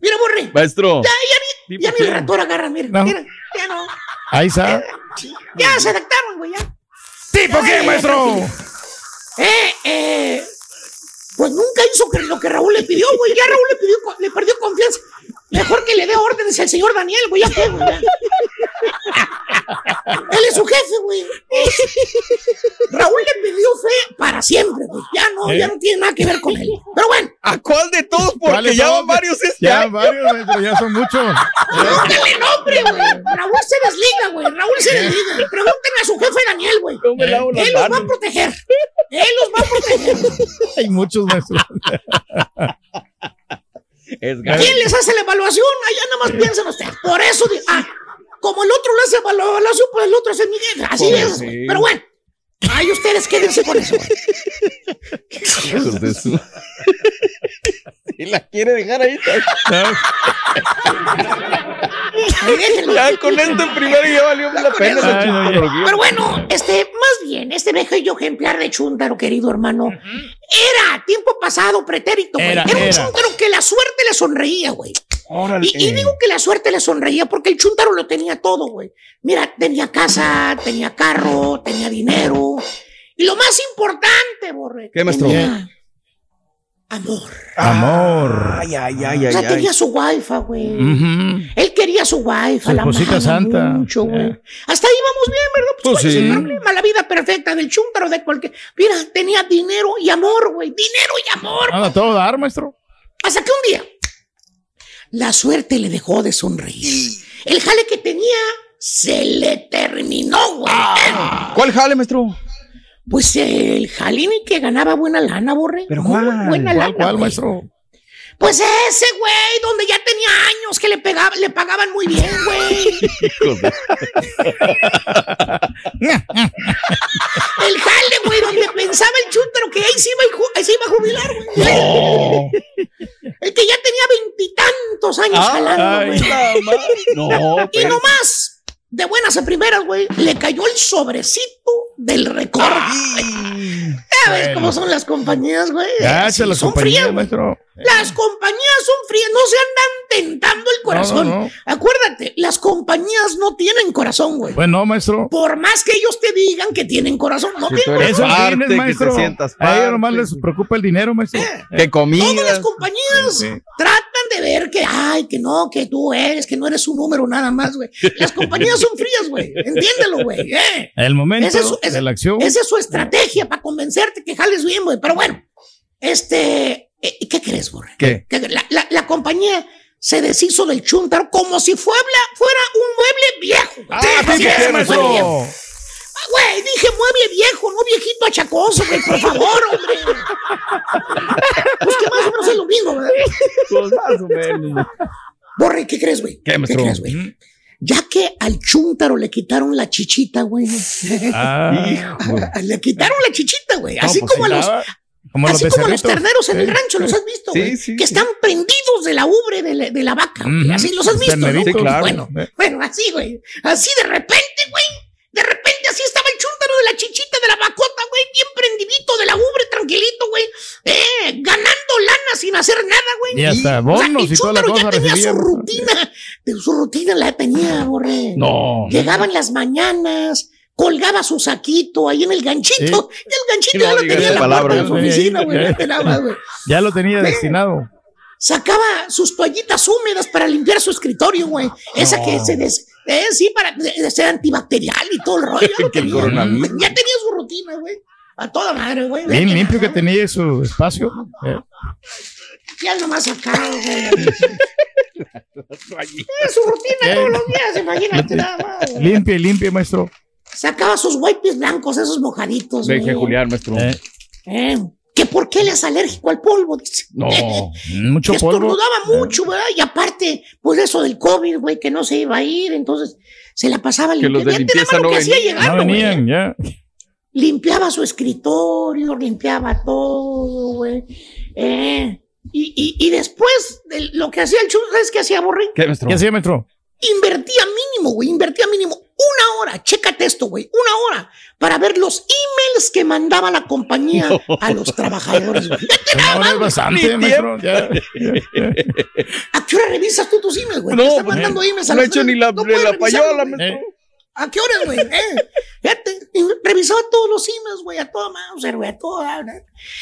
Mira, borre. Maestro. Ya, ya ni, ya ni el reactor agarra, mira, No. mira, ya no. Ahí está. Ya se adaptaron, güey, ya. ¿Tipo qué, maestro? Eh, eh, pues nunca hizo lo que Raúl le pidió, güey. Ya Raúl le, pidió, le perdió confianza. Mejor que le dé órdenes al señor Daniel, güey. Ya qué, güey. Él es su jefe, güey. Raúl le pidió fe para siempre, güey. Ya no, ya no tiene nada que ver con él. Pero bueno. ¿A cuál de todos? ¿Cuál Porque ya van varios este Ya año. varios, maestro, ya son muchos. Pregúntenle nombre, güey. Raúl se desliga, güey. Raúl se desliga. Pregúntenle a su jefe Daniel, güey. me lavo las Él los va a proteger. Él los va a proteger. Hay muchos, maestro. Es ¿Quién les hace la evaluación? Allá nada más piensan ustedes. Por eso, ah, como el otro le hace la evaluación, pues el otro es el Miguel. Así Pues es. sí. güey. Pero bueno, ay, ustedes quédense con eso. güey. Hijos de su- Y la quiere dejar ahí. Ya con esto en primero ya valió la pena. Ay, no. Pero bueno, este, más bien, este bello ejemplar de chúntaro, querido hermano, era tiempo pasado pretérito, güey. Era, Era, un era. chúntaro que la suerte le sonreía, güey. Órale. Y, y digo que la suerte le sonreía porque el chúntaro lo tenía todo, güey. Mira, tenía casa, tenía carro, tenía dinero. Y lo más importante, borre. ¿Qué, maestro? tenía amor. Amor. Ay, ay, ay, O sea, ay, ay. tenía su wifi, güey. Él quería su wifi, Su la amaba santa. mucho, güey. Eh. Hasta ahí vamos bien, ¿verdad? Pues, Pues ¿cuál es sí. el problema? La vida perfecta del chúntaro de cualquier... Mira, tenía dinero y amor, güey. Dinero y amor. Anda todo dar, maestro. Hasta que un día la suerte le dejó de sonreír. El jale que tenía se le terminó, güey. ¿Cuál jale, maestro? Pues el jalini que ganaba buena lana, borre. ¿Pero Muy cuál? Buena ¿Cuál, lana, cuál, maestro? Pues ese, güey, donde ya tenía años que le, pegaba, le pagaban muy bien, güey. El jale, güey, donde pensaba el que ahí se iba, a ju- ahí se iba a jubilar, güey. El que ya tenía veintitantos años jalando, Ay, güey. No, Y pero- nomás, de buenas a primeras, güey, le cayó el sobrecito del recorte. Ya ves Bueno. cómo son las compañías, güey. Sí, son compañía, frías, güey. maestro. Las compañías son frías, no se andan tentando el corazón. no, no. Acuérdate, las compañías no tienen corazón, güey. Bueno, maestro. Por más que ellos te digan que tienen corazón, no Si tienen eres Eso parte, tienes, que maestro. te sientas A ellos nomás les preocupa el dinero, maestro. Que comida. Todas las compañías Sí. tratan de ver que, ay, que no, que tú eres, que no eres un número nada más, güey. Las compañías son frías, güey. Entiéndelo, güey. eh. El momento Esa es su- esa- de la acción. Esa es su estrategia para convencerte que jales bien, güey. Pero bueno, este, eh, ¿qué crees, güey? ¿Qué? Que la, la- la compañía se deshizo del chúntaro como si fuera, fuera un mueble viejo. Ah, Sí, sí, Güey, dije mueble viejo, no viejito achacoso, güey, por favor, hombre. Pues que más o menos es lo mismo, ¿verdad? Pues más o menos. Borre, ¿qué crees, güey? ¿Qué, crees, güey? Ya que al chúntaro le quitaron la chichita, güey. Ah, le quitaron la chichita, güey. no, Así pues como a los, como los Así como los terneros en el rancho, ¿los has visto? Sí, güey? sí, que sí. están prendidos de la ubre de la, de la vaca. güey. Así los has visto, ¿no? Claro. Bueno, bueno, así, güey. Así de repente, güey. De repente así estaba el chúntaro de la chichita de la vacota, güey. Bien prendidito de la ubre, tranquilito, güey. Eh, ganando lana sin hacer nada, güey. Y hasta O sea, bonos y toda la chúntaro ya cosa tenía recibía. su rutina. Su rutina la tenía, borre. No. Llegaba en las mañanas, colgaba su saquito ahí en el ganchito. El ganchito ya lo tenía en la puerta de su oficina, güey. Ya lo tenía destinado. Sacaba sus toallitas húmedas para limpiar su escritorio, güey. Esa que se des... eh, sí, para ser antibacterial y todo el rollo. Ya, tenía. coronavirus. Ya tenía su rutina, güey. A toda madre, güey. Bien limpio que tenía su espacio. Eh, Ya nomás acá, güey. Es su rutina todos los días, imagínate nada más. güey. limpia y limpia, maestro. Sacaba sus wipes blancos, esos mojaditos, Deje. Julián, maestro. Eh, Eh, que por qué él es alérgico al polvo, dice. no, mucho que polvo. estornudaba mucho, ¿verdad? Y aparte, pues eso del COVID, güey, que no se iba a ir, entonces se la pasaba Que los limpiando. de Ya tenía limpieza lo no que hacía venían. llegando, No güey. venían, ya. Limpiaba su escritorio, limpiaba todo, güey. Eh, y, y, y después de lo que hacía el chulo, ¿sabes qué hacía Borre? ¿Qué, maestro? ¿Qué hacía, maestro? Invertía mínimo, güey, invertía mínimo una hora, chécate esto, güey, una hora para ver los emails que mandaba la compañía a los trabajadores, güey. Es bastante, maestro. ya. ¿A qué hora revisas tú tus emails, güey? No, ¿Te estás mandando emails a no he hecho ni la, no la payola, maestro. ¿A qué horas, güey? Eh, revisaba todos los emails, güey, a toda Mauser, güey, a toda. ¿no?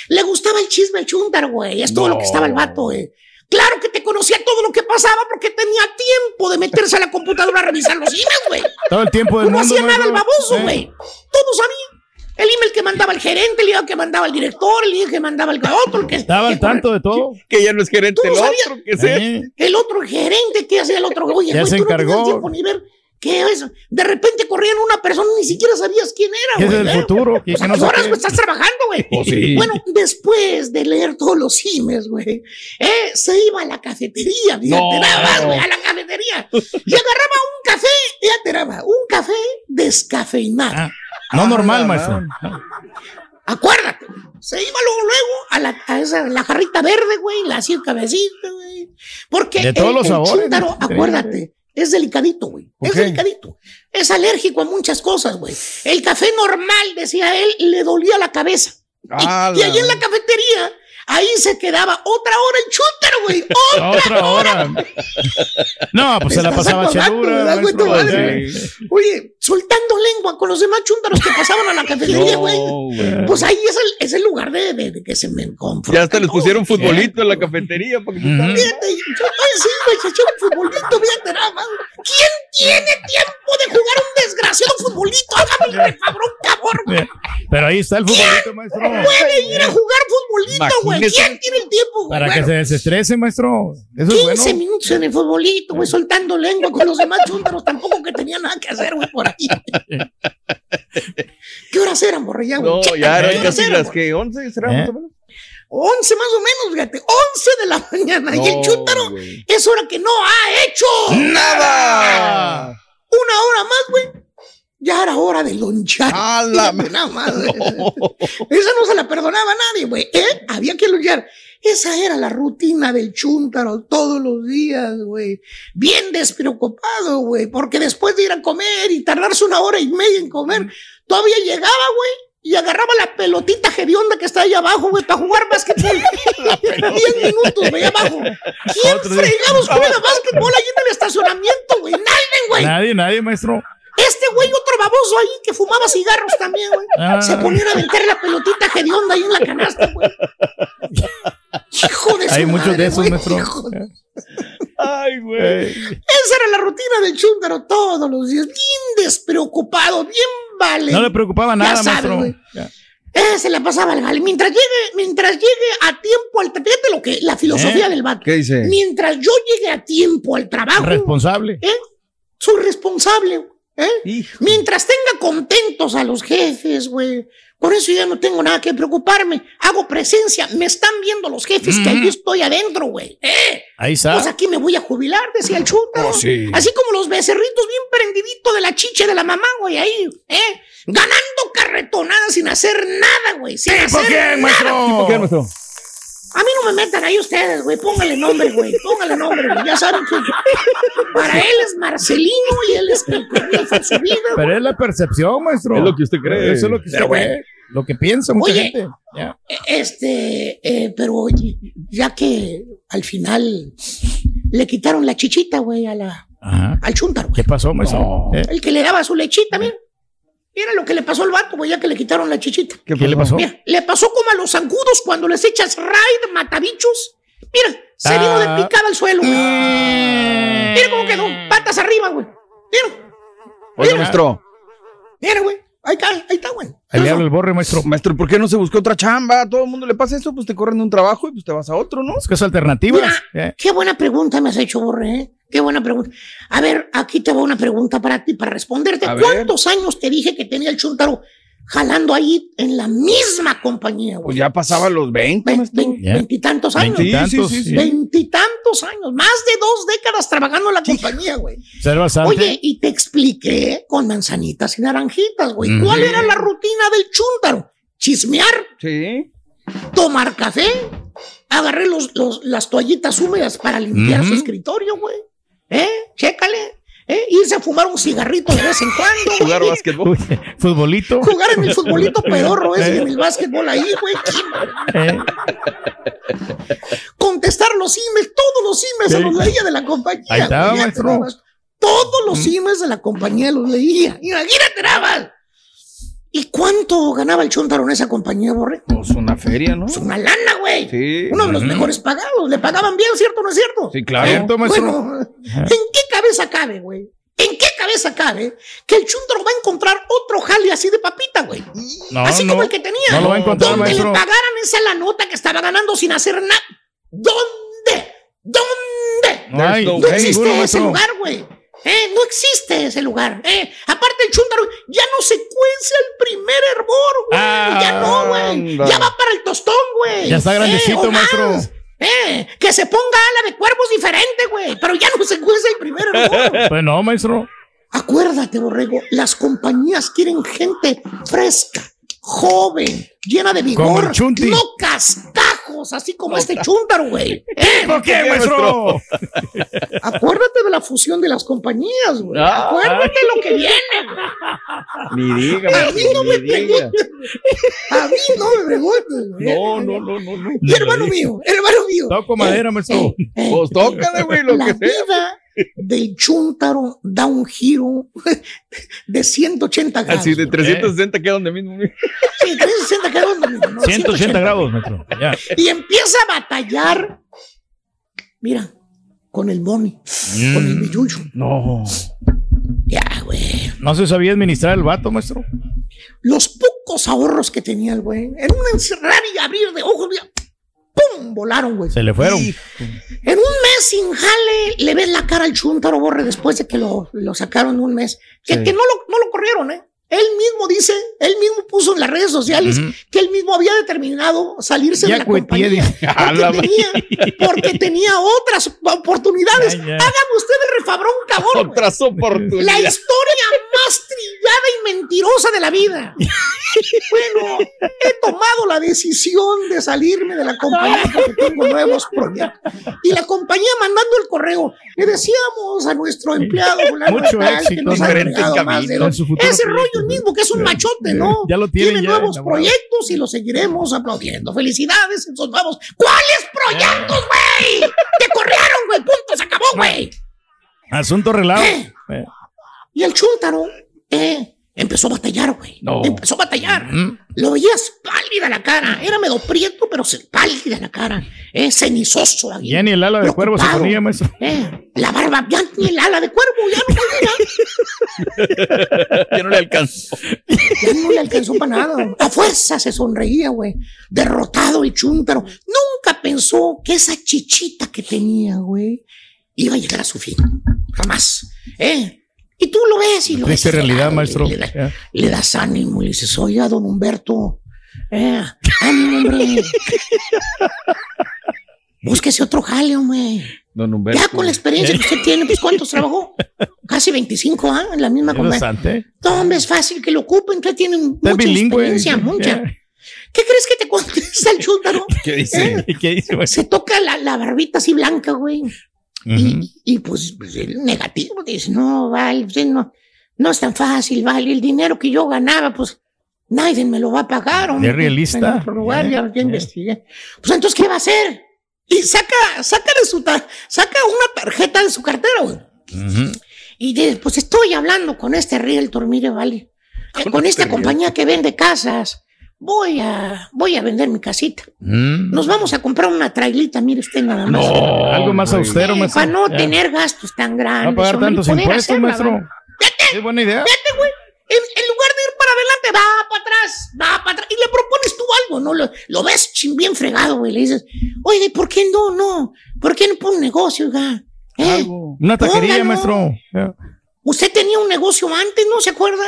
Le gustaba el chisme el chuntar, güey. Es todo No. lo que estaba el vato, güey. Claro que te conocía todo lo que pasaba porque tenía tiempo de meterse a la computadora a revisar los emails, güey. Todo el tiempo del No mundo. hacía nada el baboso, Eh. güey. Todo sabía. El email que mandaba el gerente, el email que mandaba el director, el email que mandaba el otro, el que Estaba al tanto de todo. Que ya no es gerente el no otro, que sea. Eh. el otro gerente, ¿qué hacía el otro? Oye, Ya güey, se no encargó. tiempo ni ver qué es. De repente corrían una persona, ni siquiera sabías quién era, ¿Qué es güey. del ¿eh? futuro? ¿Qué- Pues no sé horas qué? güey, estás trabajando, güey. Oh, sí. Bueno, después de leer todos los emails, güey, eh, se iba a la cafetería, fíjate, No. nada más, güey, a la cafetería. Y agarraba un café, fíjate, nada más, un café descafeinado. Ah, no normal, la maestro. Acuérdate, se iba luego, luego a la, a esa, la jarrita verde, güey, la hacía cabecita, güey. Porque De todos el, los el sabores, chúntaro, acuérdate, es delicadito, güey. Es delicadito. Es alérgico a muchas cosas, güey. El café normal, decía él, le dolía la cabeza. Y- Ah, y, la- ahí en la cafetería, ahí se quedaba otra hora el chúntaro, güey. Otra, Otra hora. No, pues se la pasaba chelura. Oye, soltando lengua con los demás chúntaros que pasaban a la cafetería, güey. No. Pues ahí es el, es el lugar de, de- de que se me confrontan. Ya hasta les pusieron futbolito en la cafetería. Para que Ujú. Fíjate, yo- ay, sí, güey, se echó un futbolito, fíjate nada más. ¿Quién tiene tiempo de jugar un desgraciado futbolito? Hágame el refabrón, cabrón. güey. Pero ahí está el futbolito, maestro. Puede ir a jugar futbolito, güey. ¿Quién tiene el tiempo, güey? Para que se desestrese, maestro. Eso 15 es bueno. minutos en el futbolito, güey, soltando lengua con los demás chúntaros. Tampoco que tenía nada que hacer, güey, por ahí. ¿Qué horas eran, borrilla, güey? No, ya ¿qué eran horas casi eran, las que 11 será ¿Eh? más o menos. 11 más o menos, fíjate. 11 de la mañana. y el güey. es hora que no ha hecho ¡Nada! una hora más, güey. Ya era hora de lonchar. ¡A la Fíjate nada más. Esa no se la perdonaba a nadie, güey. ¿Eh? Había que lonchar. Esa era la rutina del chúntaro todos los días, güey. Bien despreocupado, güey. Porque después de ir a comer y tardarse una hora y media en comer, todavía llegaba, güey. Y agarraba la pelotita hedionda que está ahí abajo, güey, para jugar básquetbol. Diez minutos, güey, abajo. ¿Quién fregados juega básquetbol ahí en el estacionamiento, güey? Nadie, güey. Nadie, nadie, maestro. Este güey, otro baboso ahí que fumaba cigarros también, güey. Ah. Se ponía a aventar la pelotita hedionda ahí en la canasta, güey. Hijo de su Hay muchos madre, de esos, maestro. de- Ay, güey. Esa era la rutina del chúntaro todos los días. Bien despreocupado, bien vale. No le preocupaba Ya nada, sabes, maestro. Eh, se la pasaba al vale. Mientras llegue, mientras llegue a tiempo al trabajo, fíjate lo que, la filosofía ¿Eh? del vato. ¿Qué dice? Mientras yo llegue a tiempo al trabajo, Responsable. ¿eh? soy responsable, ¿eh? Mientras tenga contentos a los jefes, güey. Por eso ya no tengo nada que preocuparme. Hago presencia. Me están viendo los jefes que ahí estoy adentro, güey. ¿Eh? Ahí está. Pues aquí me voy a jubilar, decía el chúntaro. Oh, sí. Así como los becerritos bien prendidito de la chicha de la mamá, güey, ahí, ¿eh? Ganando carretonadas sin hacer nada, güey. Sin ¿Tipo hacer quién, nada. maestro? ¿Por qué, maestro? A mí no me metan ahí ustedes, güey. Póngale nombre, güey. Póngale nombre, güey. Ya saben que para él es Marcelino y él es el que fue su vida, güey. Pero es la percepción, maestro. Es lo que usted cree. Eso es lo que usted Pero cree. Lo que piensa mucha Oye. gente. Ya. Este, eh, pero ya que al final le quitaron la chichita, güey, a la, Ajá. al chúntaro, güey. ¿Qué pasó, maestro? ¿Eh? El que le daba su lechita, mira. Mira lo que le pasó al vato, güey, ya que le quitaron la chichita. ¿Qué le pasó? Mira, le pasó como a los zancudos cuando les echas raid, matabichos. Mira, se Ah. vino de picada al suelo, güey. Mm. Mira cómo quedó, patas arriba, güey. Mira, Oiga, maestro. mira, güey. Ahí está, ahí está, güey. Ahí le habla el borre, maestro. Maestro, ¿por qué no se buscó otra chamba? A todo el mundo le pasa eso, pues te corren de un trabajo y pues te vas a otro, ¿no? Es que es alternativas. Mira, ¿eh? qué buena pregunta me has hecho, Borre, ¿eh? Qué buena pregunta. A ver, aquí te va una pregunta para ti, para responderte. A ver. ¿Cuántos años te dije que tenía el Chuntaro jalando ahí en la misma compañía, güey? Pues ya pasaba los 20, Ve- maestro. vein- Ya. Veintitantos años. Sí, Veintitantos, sí, sí, sí. Veintitantos años. Más de dos décadas trabajando en la compañía, güey. Oye, y te expliqué con manzanitas y naranjitas, güey. ¿Cuál era la rutina del Chuntaro? Chismear, Sí. tomar café, agarré los, los- las toallitas húmedas para limpiar su escritorio, güey. ¿Eh? Chécale. ¿eh? irse a fumar un cigarrito de vez en cuando. Jugar básquetbol. Futbolito. Jugar en el futbolito pedorro ese, en el básquetbol ahí, güey. Eh. Contestar los emails, todos los emails se Sí. los leía de la compañía. Ahí está, güey. Todos los emails de la compañía los leía. Imagínate nada más. ¿Y cuánto ganaba el Chuntaro en esa compañía, Borre? Pues una feria, ¿no? Es una lana, güey. Sí. Uno de los mejores pagados. Le pagaban bien, ¿cierto o no es cierto? Sí, claro. Cierto. Bueno, ¿en qué cabeza cabe, güey? ¿En qué cabeza cabe que el Chuntaro va a encontrar otro jale así de papita, güey? No, así no. como el que tenía. No lo va a encontrar, Donde maestro. le pagaran esa la nota que estaba ganando sin hacer nada. ¿Dónde? ¿Dónde? No hay, No existe ese lugar, güey. Eh, no existe ese lugar. Eh, aparte el chúntaro ya no se cuece el primer hervor, güey. ya no, güey. Ya va para el tostón, güey. Ya está grandecito, o más. maestro. Eh, que se ponga ala de cuervos diferente, güey. Pero ya no se cuece el primer hervor. Pues no, maestro. Acuérdate, Borrego, las compañías quieren gente fresca, joven, llena de vigor, no cascajos, así como este chúntaro, güey. ¿Eh? ¿Por qué, maestro? Acuérdate de la fusión de las compañías, güey. Ah, Acuérdate lo que viene, güey. Ni diga, A mí no me preguntes. A mí no me preguntes, güey. No, no, no, no, no. Y hermano mío, hermano mío. Toco madera, maestro. eh, Pues tócale, güey, lo la que sea. vida del chúntaro da un giro de 180 grados. Así de 360 queda donde mismo. Sí, 360 grados. no, no, 180 grados, maestro. Ya. Y empieza a batallar. Mira, con el money, con el billuyo. No. Ya, güey. No se sabía administrar el vato, maestro. Los pocos ahorros que tenía el güey, en un encerrar y abrir de ojos, mira, ¡pum! Volaron, güey. Se le fueron. En un mes sin jale, le ves la cara al chuntaro borre después de que lo, lo sacaron un mes. Que, Sí. que no, lo, no lo corrieron, ¿eh? Él mismo dice, él mismo puso en las redes sociales que él mismo había determinado salirse Ya de la compañía. la Porque tenía, porque tenía otras oportunidades. Ya, ya. Hágame usted el refabrón, cabrón. Otras La oportunidades. historia trillada y mentirosa de la vida. Bueno, he tomado la decisión de salirme de la compañía porque tengo nuevos proyectos. Y la compañía mandando el correo, le decíamos a nuestro empleado Mucho tal, que éxito. nos ha Diferente agregado camino más de en lo- su futuro Ese rollo mismo, que es un machote, ¿no? Ya lo tiene, ya nuevos proyectos y lo seguiremos aplaudiendo. Felicidades en sus nuevos. ¿Cuáles proyectos, güey? Te corrieron, güey. Punto, se acabó, güey. Asunto arreglado. Eh. Eh. Y el chúntaro, eh, empezó a batallar, güey. No. Empezó a batallar. Mm. Lo veías pálida la cara. Era medio prieto, pero se- pálida la cara. Eh, cenizoso. ahí. Ya ni el ala de cuervo se ponía, maestro. Eh, la barba, ya ni el ala de cuervo, ya no podía. Ya no le alcanzó. Ya no le alcanzó para nada. A fuerza se sonreía, güey. Derrotado el chúntaro. Nunca pensó que esa chichita que tenía, güey, iba a llegar a su fin. Jamás. ¿Eh? Y tú lo ves y lo ves. Realidad, maestro. Le, le- Ya. le das ánimo y le dices, oye, don Humberto, eh, ánimo, hombre. Búsquese otro jale, hombre. Don Humberto. Ya con la experiencia que usted tiene, pues ¿cuántos trabajó? Casi 25, ¿ah? En la misma compañía. No, hombre, es fácil que lo ocupen, usted tiene mucha bilingüe. experiencia, mucha. ¿Qué crees que te contesta el chúntaro? ¿Qué dice? ¿Y qué dice, maestro? Se toca la, la barbita así blanca, güey. Y, y, pues, pues, el negativo dice, no, vale, pues, no, no es tan fácil, vale. El dinero que yo ganaba, pues nadie me lo va a pagar. hombre. Es realista. En otro lugar, Eh, ya, ya investigué. Pues entonces, ¿qué va a hacer? Y saca, saca de su saca una tarjeta de su cartera, güey. Y dice, pues estoy hablando con este realtor, mire, vale. Con esta compañía que vende casas. Voy a, voy a vender mi casita. Mm. Nos vamos a comprar una trailita, mire usted nada más. No, algo más austero, Eh, maestro. para no Ya. tener gastos tan No grandes. pagar hombre, y tantos impuestos, hacerla, maestro. ¿vale? Es buena idea. Fíjate, güey. En, en lugar de ir para adelante, va para atrás, va para atrás. Y le propones tú algo, ¿no? Lo, lo ves chin, bien fregado, güey. Le dices, oye, ¿por qué no, no? ¿Por qué no pone un negocio, oiga? ¿Eh? Algo. Una taquería, Póngalo. maestro. Usted tenía un negocio antes, ¿no se acuerda?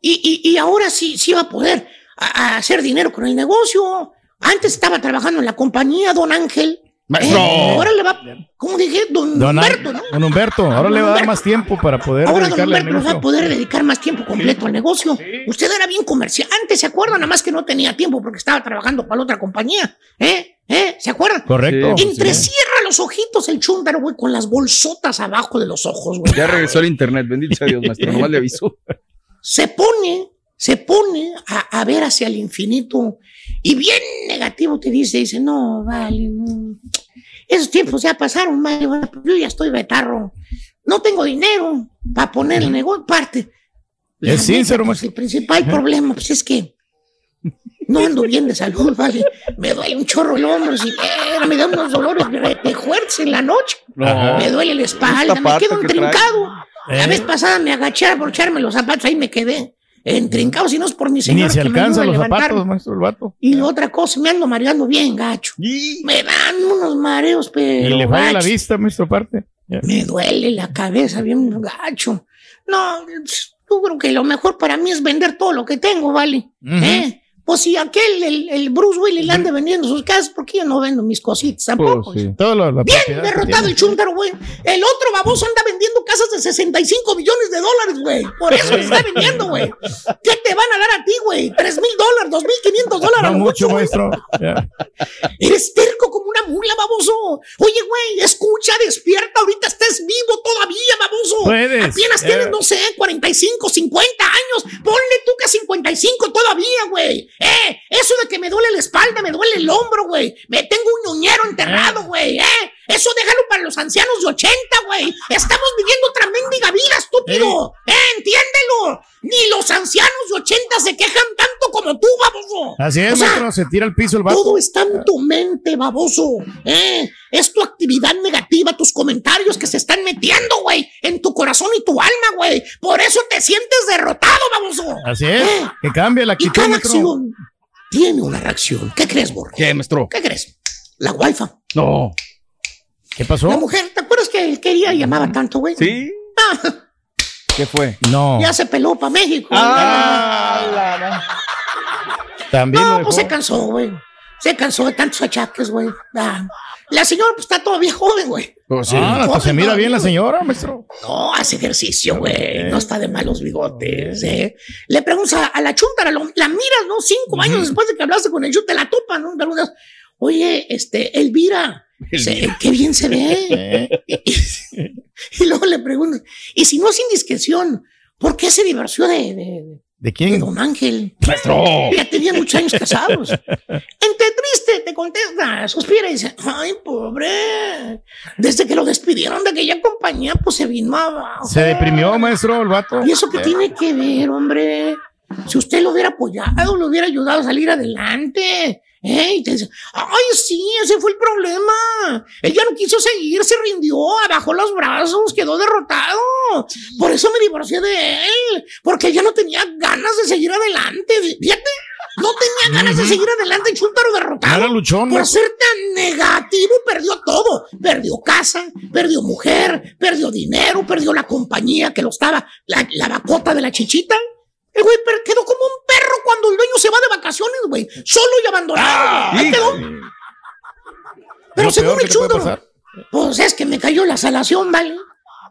Y, y, y ahora sí, sí va a poder a- a hacer dinero con el negocio. Antes estaba trabajando en la compañía, don Ángel. Maestro. Eh, ahora le va, ¿cómo dije? Don, Don, Humberto, ¿no? don Humberto, ahora le va a dar más tiempo para poder Ahora don dedicarle al Humberto nos va a poder dedicar más tiempo completo al negocio. Usted era bien comerciante, ¿se acuerdan? Nada más que no tenía tiempo porque estaba trabajando para la otra compañía. ¿Eh? ¿Eh? ¿Se acuerdan? Correcto. Sí, Entrecierra los ojitos el chúndaro, güey, con las bolsotas abajo de los ojos, güey. Ya regresó el internet, bendito sea Dios, maestro. Nomás le avisó. se pone, se pone a, a ver hacia el infinito y bien negativo te dice, dice, no, vale, no. Esos tiempos ya pasaron, vale, pues yo ya estoy betarro. No tengo dinero para poner el negocio parte. La Es sincero, pues, el principal problema, pues es que no ando bien de salud, vale. Me duele un chorro el hombro, si eh, me da unos dolores de fuerza en la noche. Ajá. Me duele la espalda, Esta me quedo que trae. entrincado. La Eh. vez pasada me agaché a abrocharme los zapatos, ahí me quedé entrincado, si no es por mi Ni señor. se me alcanzan ayuda los zapatos, maestro, el vato. Y la otra cosa, me ando mareando bien gacho. Me dan unos mareos, Y pero le falla la vista, maestro, aparte. Ya. Me duele la cabeza bien gacho. No, yo creo que lo mejor para mí es vender todo lo que tengo, ¿vale? ¿Eh? Pues si aquel, el, el Bruce Willis, le anda vendiendo sus casas, ¿por qué yo no vendo mis cositas tampoco? Pues sí. Todo lo, la Bien derrotado el chúntaro, güey. El otro baboso anda vendiendo casas de 65 millones de dólares, güey. Por eso le está vendiendo, güey. ¿Qué te van a dar a ti, güey? ¿3 mil dólares? ¿2 mil 500 dólares? No mucho, maestro. Eres terco como una mula, baboso. Oye, güey, escucha, despierta. Ahorita estés vivo todavía, Puedes, Apenas eh. tienes, no sé, 45, 50 años. Ponle tú que 55 todavía, güey. Eh, eso de que me duele la espalda, me duele el hombro, güey. Me tengo un ñuñero enterrado, güey, eh. Eso déjalo para los ancianos de 80, güey. Estamos viviendo otra mendiga vida, estúpido. Eh, entiéndelo. Ni los ancianos de 80 se quejan tanto como tú, baboso. Así es, O sea, maestro, se tira al piso el vato. todo está en tu mente, baboso. ¿eh? Es tu actividad negativa, tus comentarios que se están metiendo, güey, en tu corazón y tu alma, güey. Por eso te sientes derrotado, baboso. Así es. ¿Eh? Que cambie la Y actitud, cada maestro. acción tiene una reacción. ¿Qué crees, Borre? ¿Qué, maestro? ¿Qué crees? La wifi. No. ¿Qué pasó? La mujer, ¿te acuerdas que él quería y llamaba tanto, güey? ¿Sí? Ah, ¿Qué fue? No. ya se peló para México. Ah, También lo No, dejó. pues se cansó, güey. Se cansó de tantos achaques, güey. Ah, La señora pues, está todavía joven, güey. Pues sí. Ah, hasta se mira bien la señora, maestro. No, hace ejercicio, güey. No está de malos bigotes, ¿eh? Le preguntas a, la chuntara, lo- la miras, ¿no? Cinco años después de que hablaste con el chute, la topa, ¿no? Oye, este, Elvira, se- qué bien se ve. y luego le preguntas, y si no es indiscreción, ¿por qué se divorció de, de- ¿De de quién? don Ángel? Maestro. Ya tenían muchos años casados. Entre triste te contesta, suspira y dice, ay, pobre. Desde que lo despidieron de aquella compañía, pues se vino abajo. Se deprimió, maestro, el vato. ¿Y eso qué tiene que ver, hombre? Si usted lo hubiera apoyado, lo hubiera ayudado a salir adelante. ¿Eh? Y te dice, ay, sí, ese fue el problema. Él ya no quiso seguir, se rindió, abajó los brazos, quedó derrotado. Por eso me divorcié de él, porque ya no tenía ganas de seguir adelante. Fíjate, no tenía ganas de seguir adelante, chúntaro derrotado. Era luchón, Por ser tan negativo, perdió todo. Perdió casa, perdió mujer, perdió dinero, perdió la compañía que lo estaba, la, la vacota de la chichita. El güey per- quedó como un perro cuando el dueño se va de vacaciones, güey. Solo y abandonado. Ahí quedó. Pero según el pasar. pues es que me cayó la salación, ¿vale?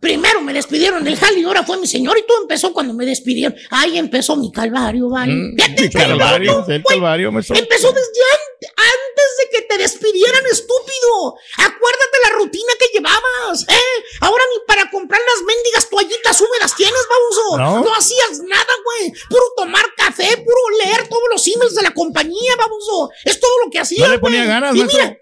Primero me despidieron del jale y ahora fue mi señor y todo empezó cuando me despidieron. Ahí empezó mi calvario, ¿vale? Mm, el calvario, el calvario, maestro. Empezó desde antes, antes de que te despidieran, estúpido. Acuérdate la rutina que llevabas, ¿eh? Ahora ni para comprar las mendigas toallitas húmedas tienes, baboso. No. No, hacías nada, güey. Puro tomar café, puro leer todos los emails de la compañía, baboso. Es todo lo que hacías, No le ponía güey. ganas, y maestro. mira,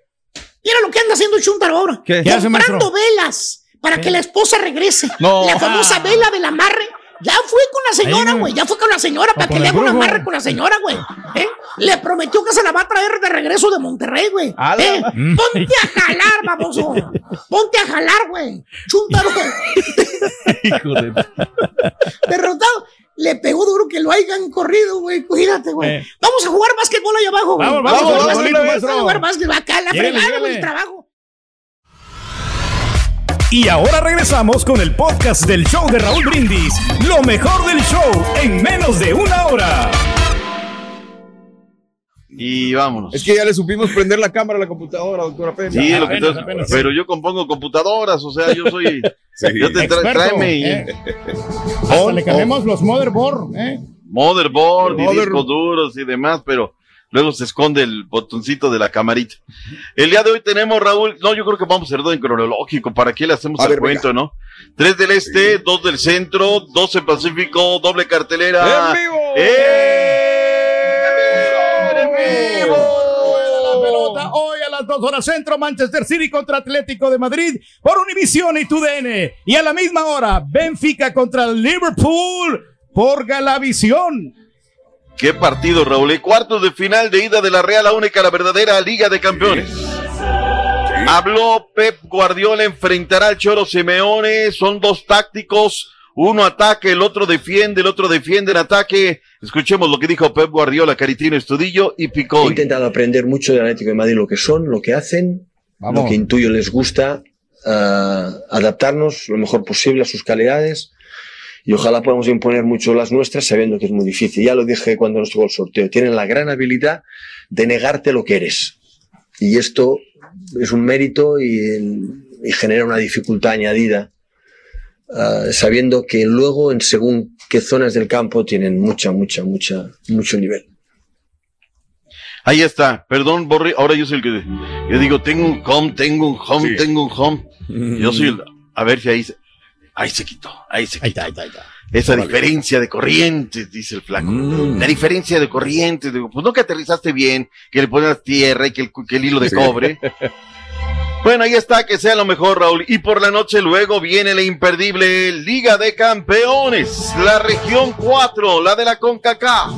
mira lo que anda haciendo Chuntaro ahora. ¿Qué? ¿Qué hace, maestro? Velas para que la esposa regrese. No. La famosa vela del amarre. Ya fue con la señora, güey. Ya fue con la señora para que le haga un amarre con la señora, güey. ¿Eh? Le prometió que se la va a traer de regreso de Monterrey, güey. ¿Eh? Ponte a jalar, baboso. Ponte a jalar, güey. Chúntaro, güey. Hijo de... Derrotado. Le pegó duro que lo hayan corrido, güey. Cuídate, güey. Eh. Vamos a jugar básquetbol allá abajo, güey. Vamos, vamos, vamos, Vamos a jugar básquetbol acá, la fregada, güey, el trabajo. Y ahora regresamos con el podcast del show de Raúl Brindis. Lo mejor del show en menos de una hora. y vámonos. Es que ya le supimos prender la cámara a la computadora, doctora Pérez. Sí, Ah, lo que apenas, apenas. pero yo compongo computadoras, o sea, yo soy. Sí. Yo te tra- Experto, tráeme y- ¿eh? Hasta le cambiamos los motherboard, ¿eh? motherboard y Mother- discos duros y demás, pero luego se esconde el botoncito de la camarita. El día de hoy tenemos, Raúl, no, yo creo que vamos a hacer orden cronológico, ¿para qué le hacemos A el ver, cuento, no? Tres del este, dos del centro, dos en Pacífico, doble cartelera. ¡En vivo! ¡En vivo! La pelota hoy a las dos horas centro, Manchester City contra Atlético de Madrid por Univision y TUDN. Y a la misma hora, Benfica contra Liverpool por Galavisión. Qué partido, Raúl. Y cuartos de final de ida de la Real, la única, la verdadera Liga de Campeones. Habló Pep Guardiola, enfrentará al Choro Simeone. Son dos tácticos. Uno ataque, el otro defiende, el otro defiende en ataque. Escuchemos lo que dijo Pep Guardiola, Caritino Estudillo y He Picó. intentado aprender mucho del Atlético de Madrid, lo que son, lo que hacen, Vamos. lo que intuyo les gusta, ah, adaptarnos lo mejor posible a sus calidades y ojalá podamos imponer mucho las nuestras sabiendo que es muy difícil. Ya lo dije cuando nos tocó el sorteo, tienen la gran habilidad de negarte lo que eres. Y esto es un mérito y, y genera una dificultad añadida, ah, sabiendo que luego en según qué zonas del campo tienen mucha, mucha, mucha, mucho nivel. Ahí está. Perdón, Borri. Ahora yo soy el que. Yo digo, tengo un home, tengo un home, tengo un home. Yo soy el. A ver si ahí se. Ahí se quitó. Ahí se quitó. Esa Órale. diferencia de corrientes, dice el flaco. Mm. La diferencia de corrientes. Digo, pues no que aterrizaste bien, que le pones tierra y que el, que el hilo de Sí. cobre. Bueno, ahí está, que sea lo mejor, Raúl. Y por la noche luego viene la imperdible Liga de Campeones, la región 4, la de la CONCACAF.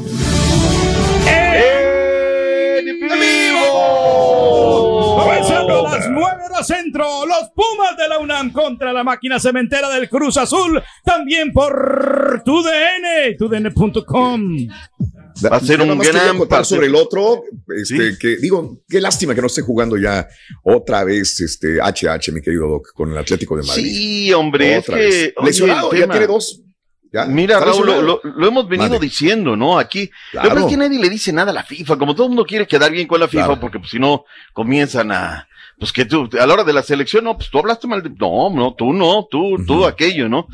¡En vivo! Comenzando a las 9 horas centro, los Pumas de la UNAM contra la máquina cementera del Cruz Azul, también por TUDN, tudn.com. Va a ser Yo un gran partido. sobre el otro, este, que digo, qué lástima que no esté jugando ya otra vez este HH, mi querido Doc, con el Atlético de Madrid. Sí, hombre, Otra es que. vez. oye, Lesionado, ya tema- tiene dos. Ya, Mira, Raúl, lo, lo- lo hemos venido diciendo, ¿no? Aquí. Claro. La verdad es que nadie le dice nada a la FIFA. Como todo el mundo quiere quedar bien con la FIFA, Claro. porque pues, si no comienzan a. Pues que tú, a la hora de la selección, no, pues tú hablaste mal de. No, no, tú no, tú, tú aquello, ¿no?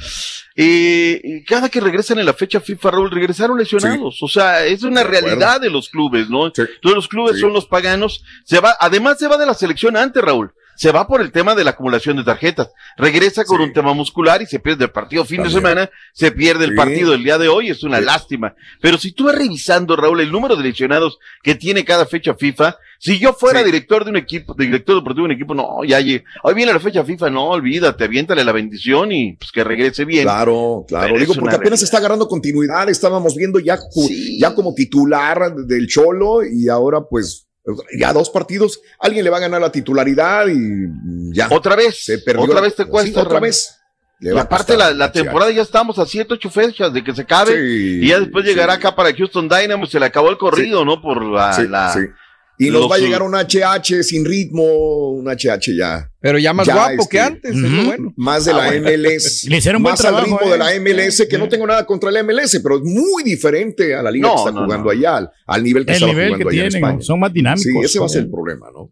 Eh, y cada que regresan en la fecha FIFA, Raúl, regresaron lesionados. O sea, es una De realidad de los clubes, ¿no? Todos los clubes Sí. son los paganos. Se va, además se va de la selección antes, Raúl. Se va por el tema de la acumulación de tarjetas. Regresa con un tema muscular y se pierde el partido fin También. de semana. Se pierde el partido del día de hoy. Es una lástima. Pero si tú vas revisando, Raúl, el número de lesionados que tiene cada fecha FIFA, si yo fuera director de un equipo, director deportivo de un equipo, no, ya llegué. Hoy viene la fecha FIFA, no, olvídate, aviéntale la bendición y pues que regrese bien. Claro, claro. Pero Digo, porque apenas está agarrando continuidad. Estábamos viendo ya, ya como titular del Cholo y ahora pues ya dos partidos. Alguien le va a ganar la titularidad y ya. Otra vez. Se perdió. Otra la- vez te sí, cuesta. otra vez. Le va aparte la, la temporada ya estamos a siete, ocho fechas de que se acabe. Sí, y ya después llegará acá para Houston Dynamo, se le acabó el corrido, ¿no? Por la, la- sí. Y nos los- va a llegar un HH sin ritmo, un HH ya. Pero ya más guapo que antes, es lo ujú, bueno. Más de Ah, la bueno. MLS. Le hicieron buen más al trabajo, ritmo eh. de la MLS, que no tengo nada contra la MLS, pero es muy diferente a la liga No, que está no, jugando no. allá, al, al nivel que El estaba nivel jugando que allá en tienen, España. son más dinámicos. Sí, ese va a ser el problema, ¿no?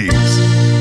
90s.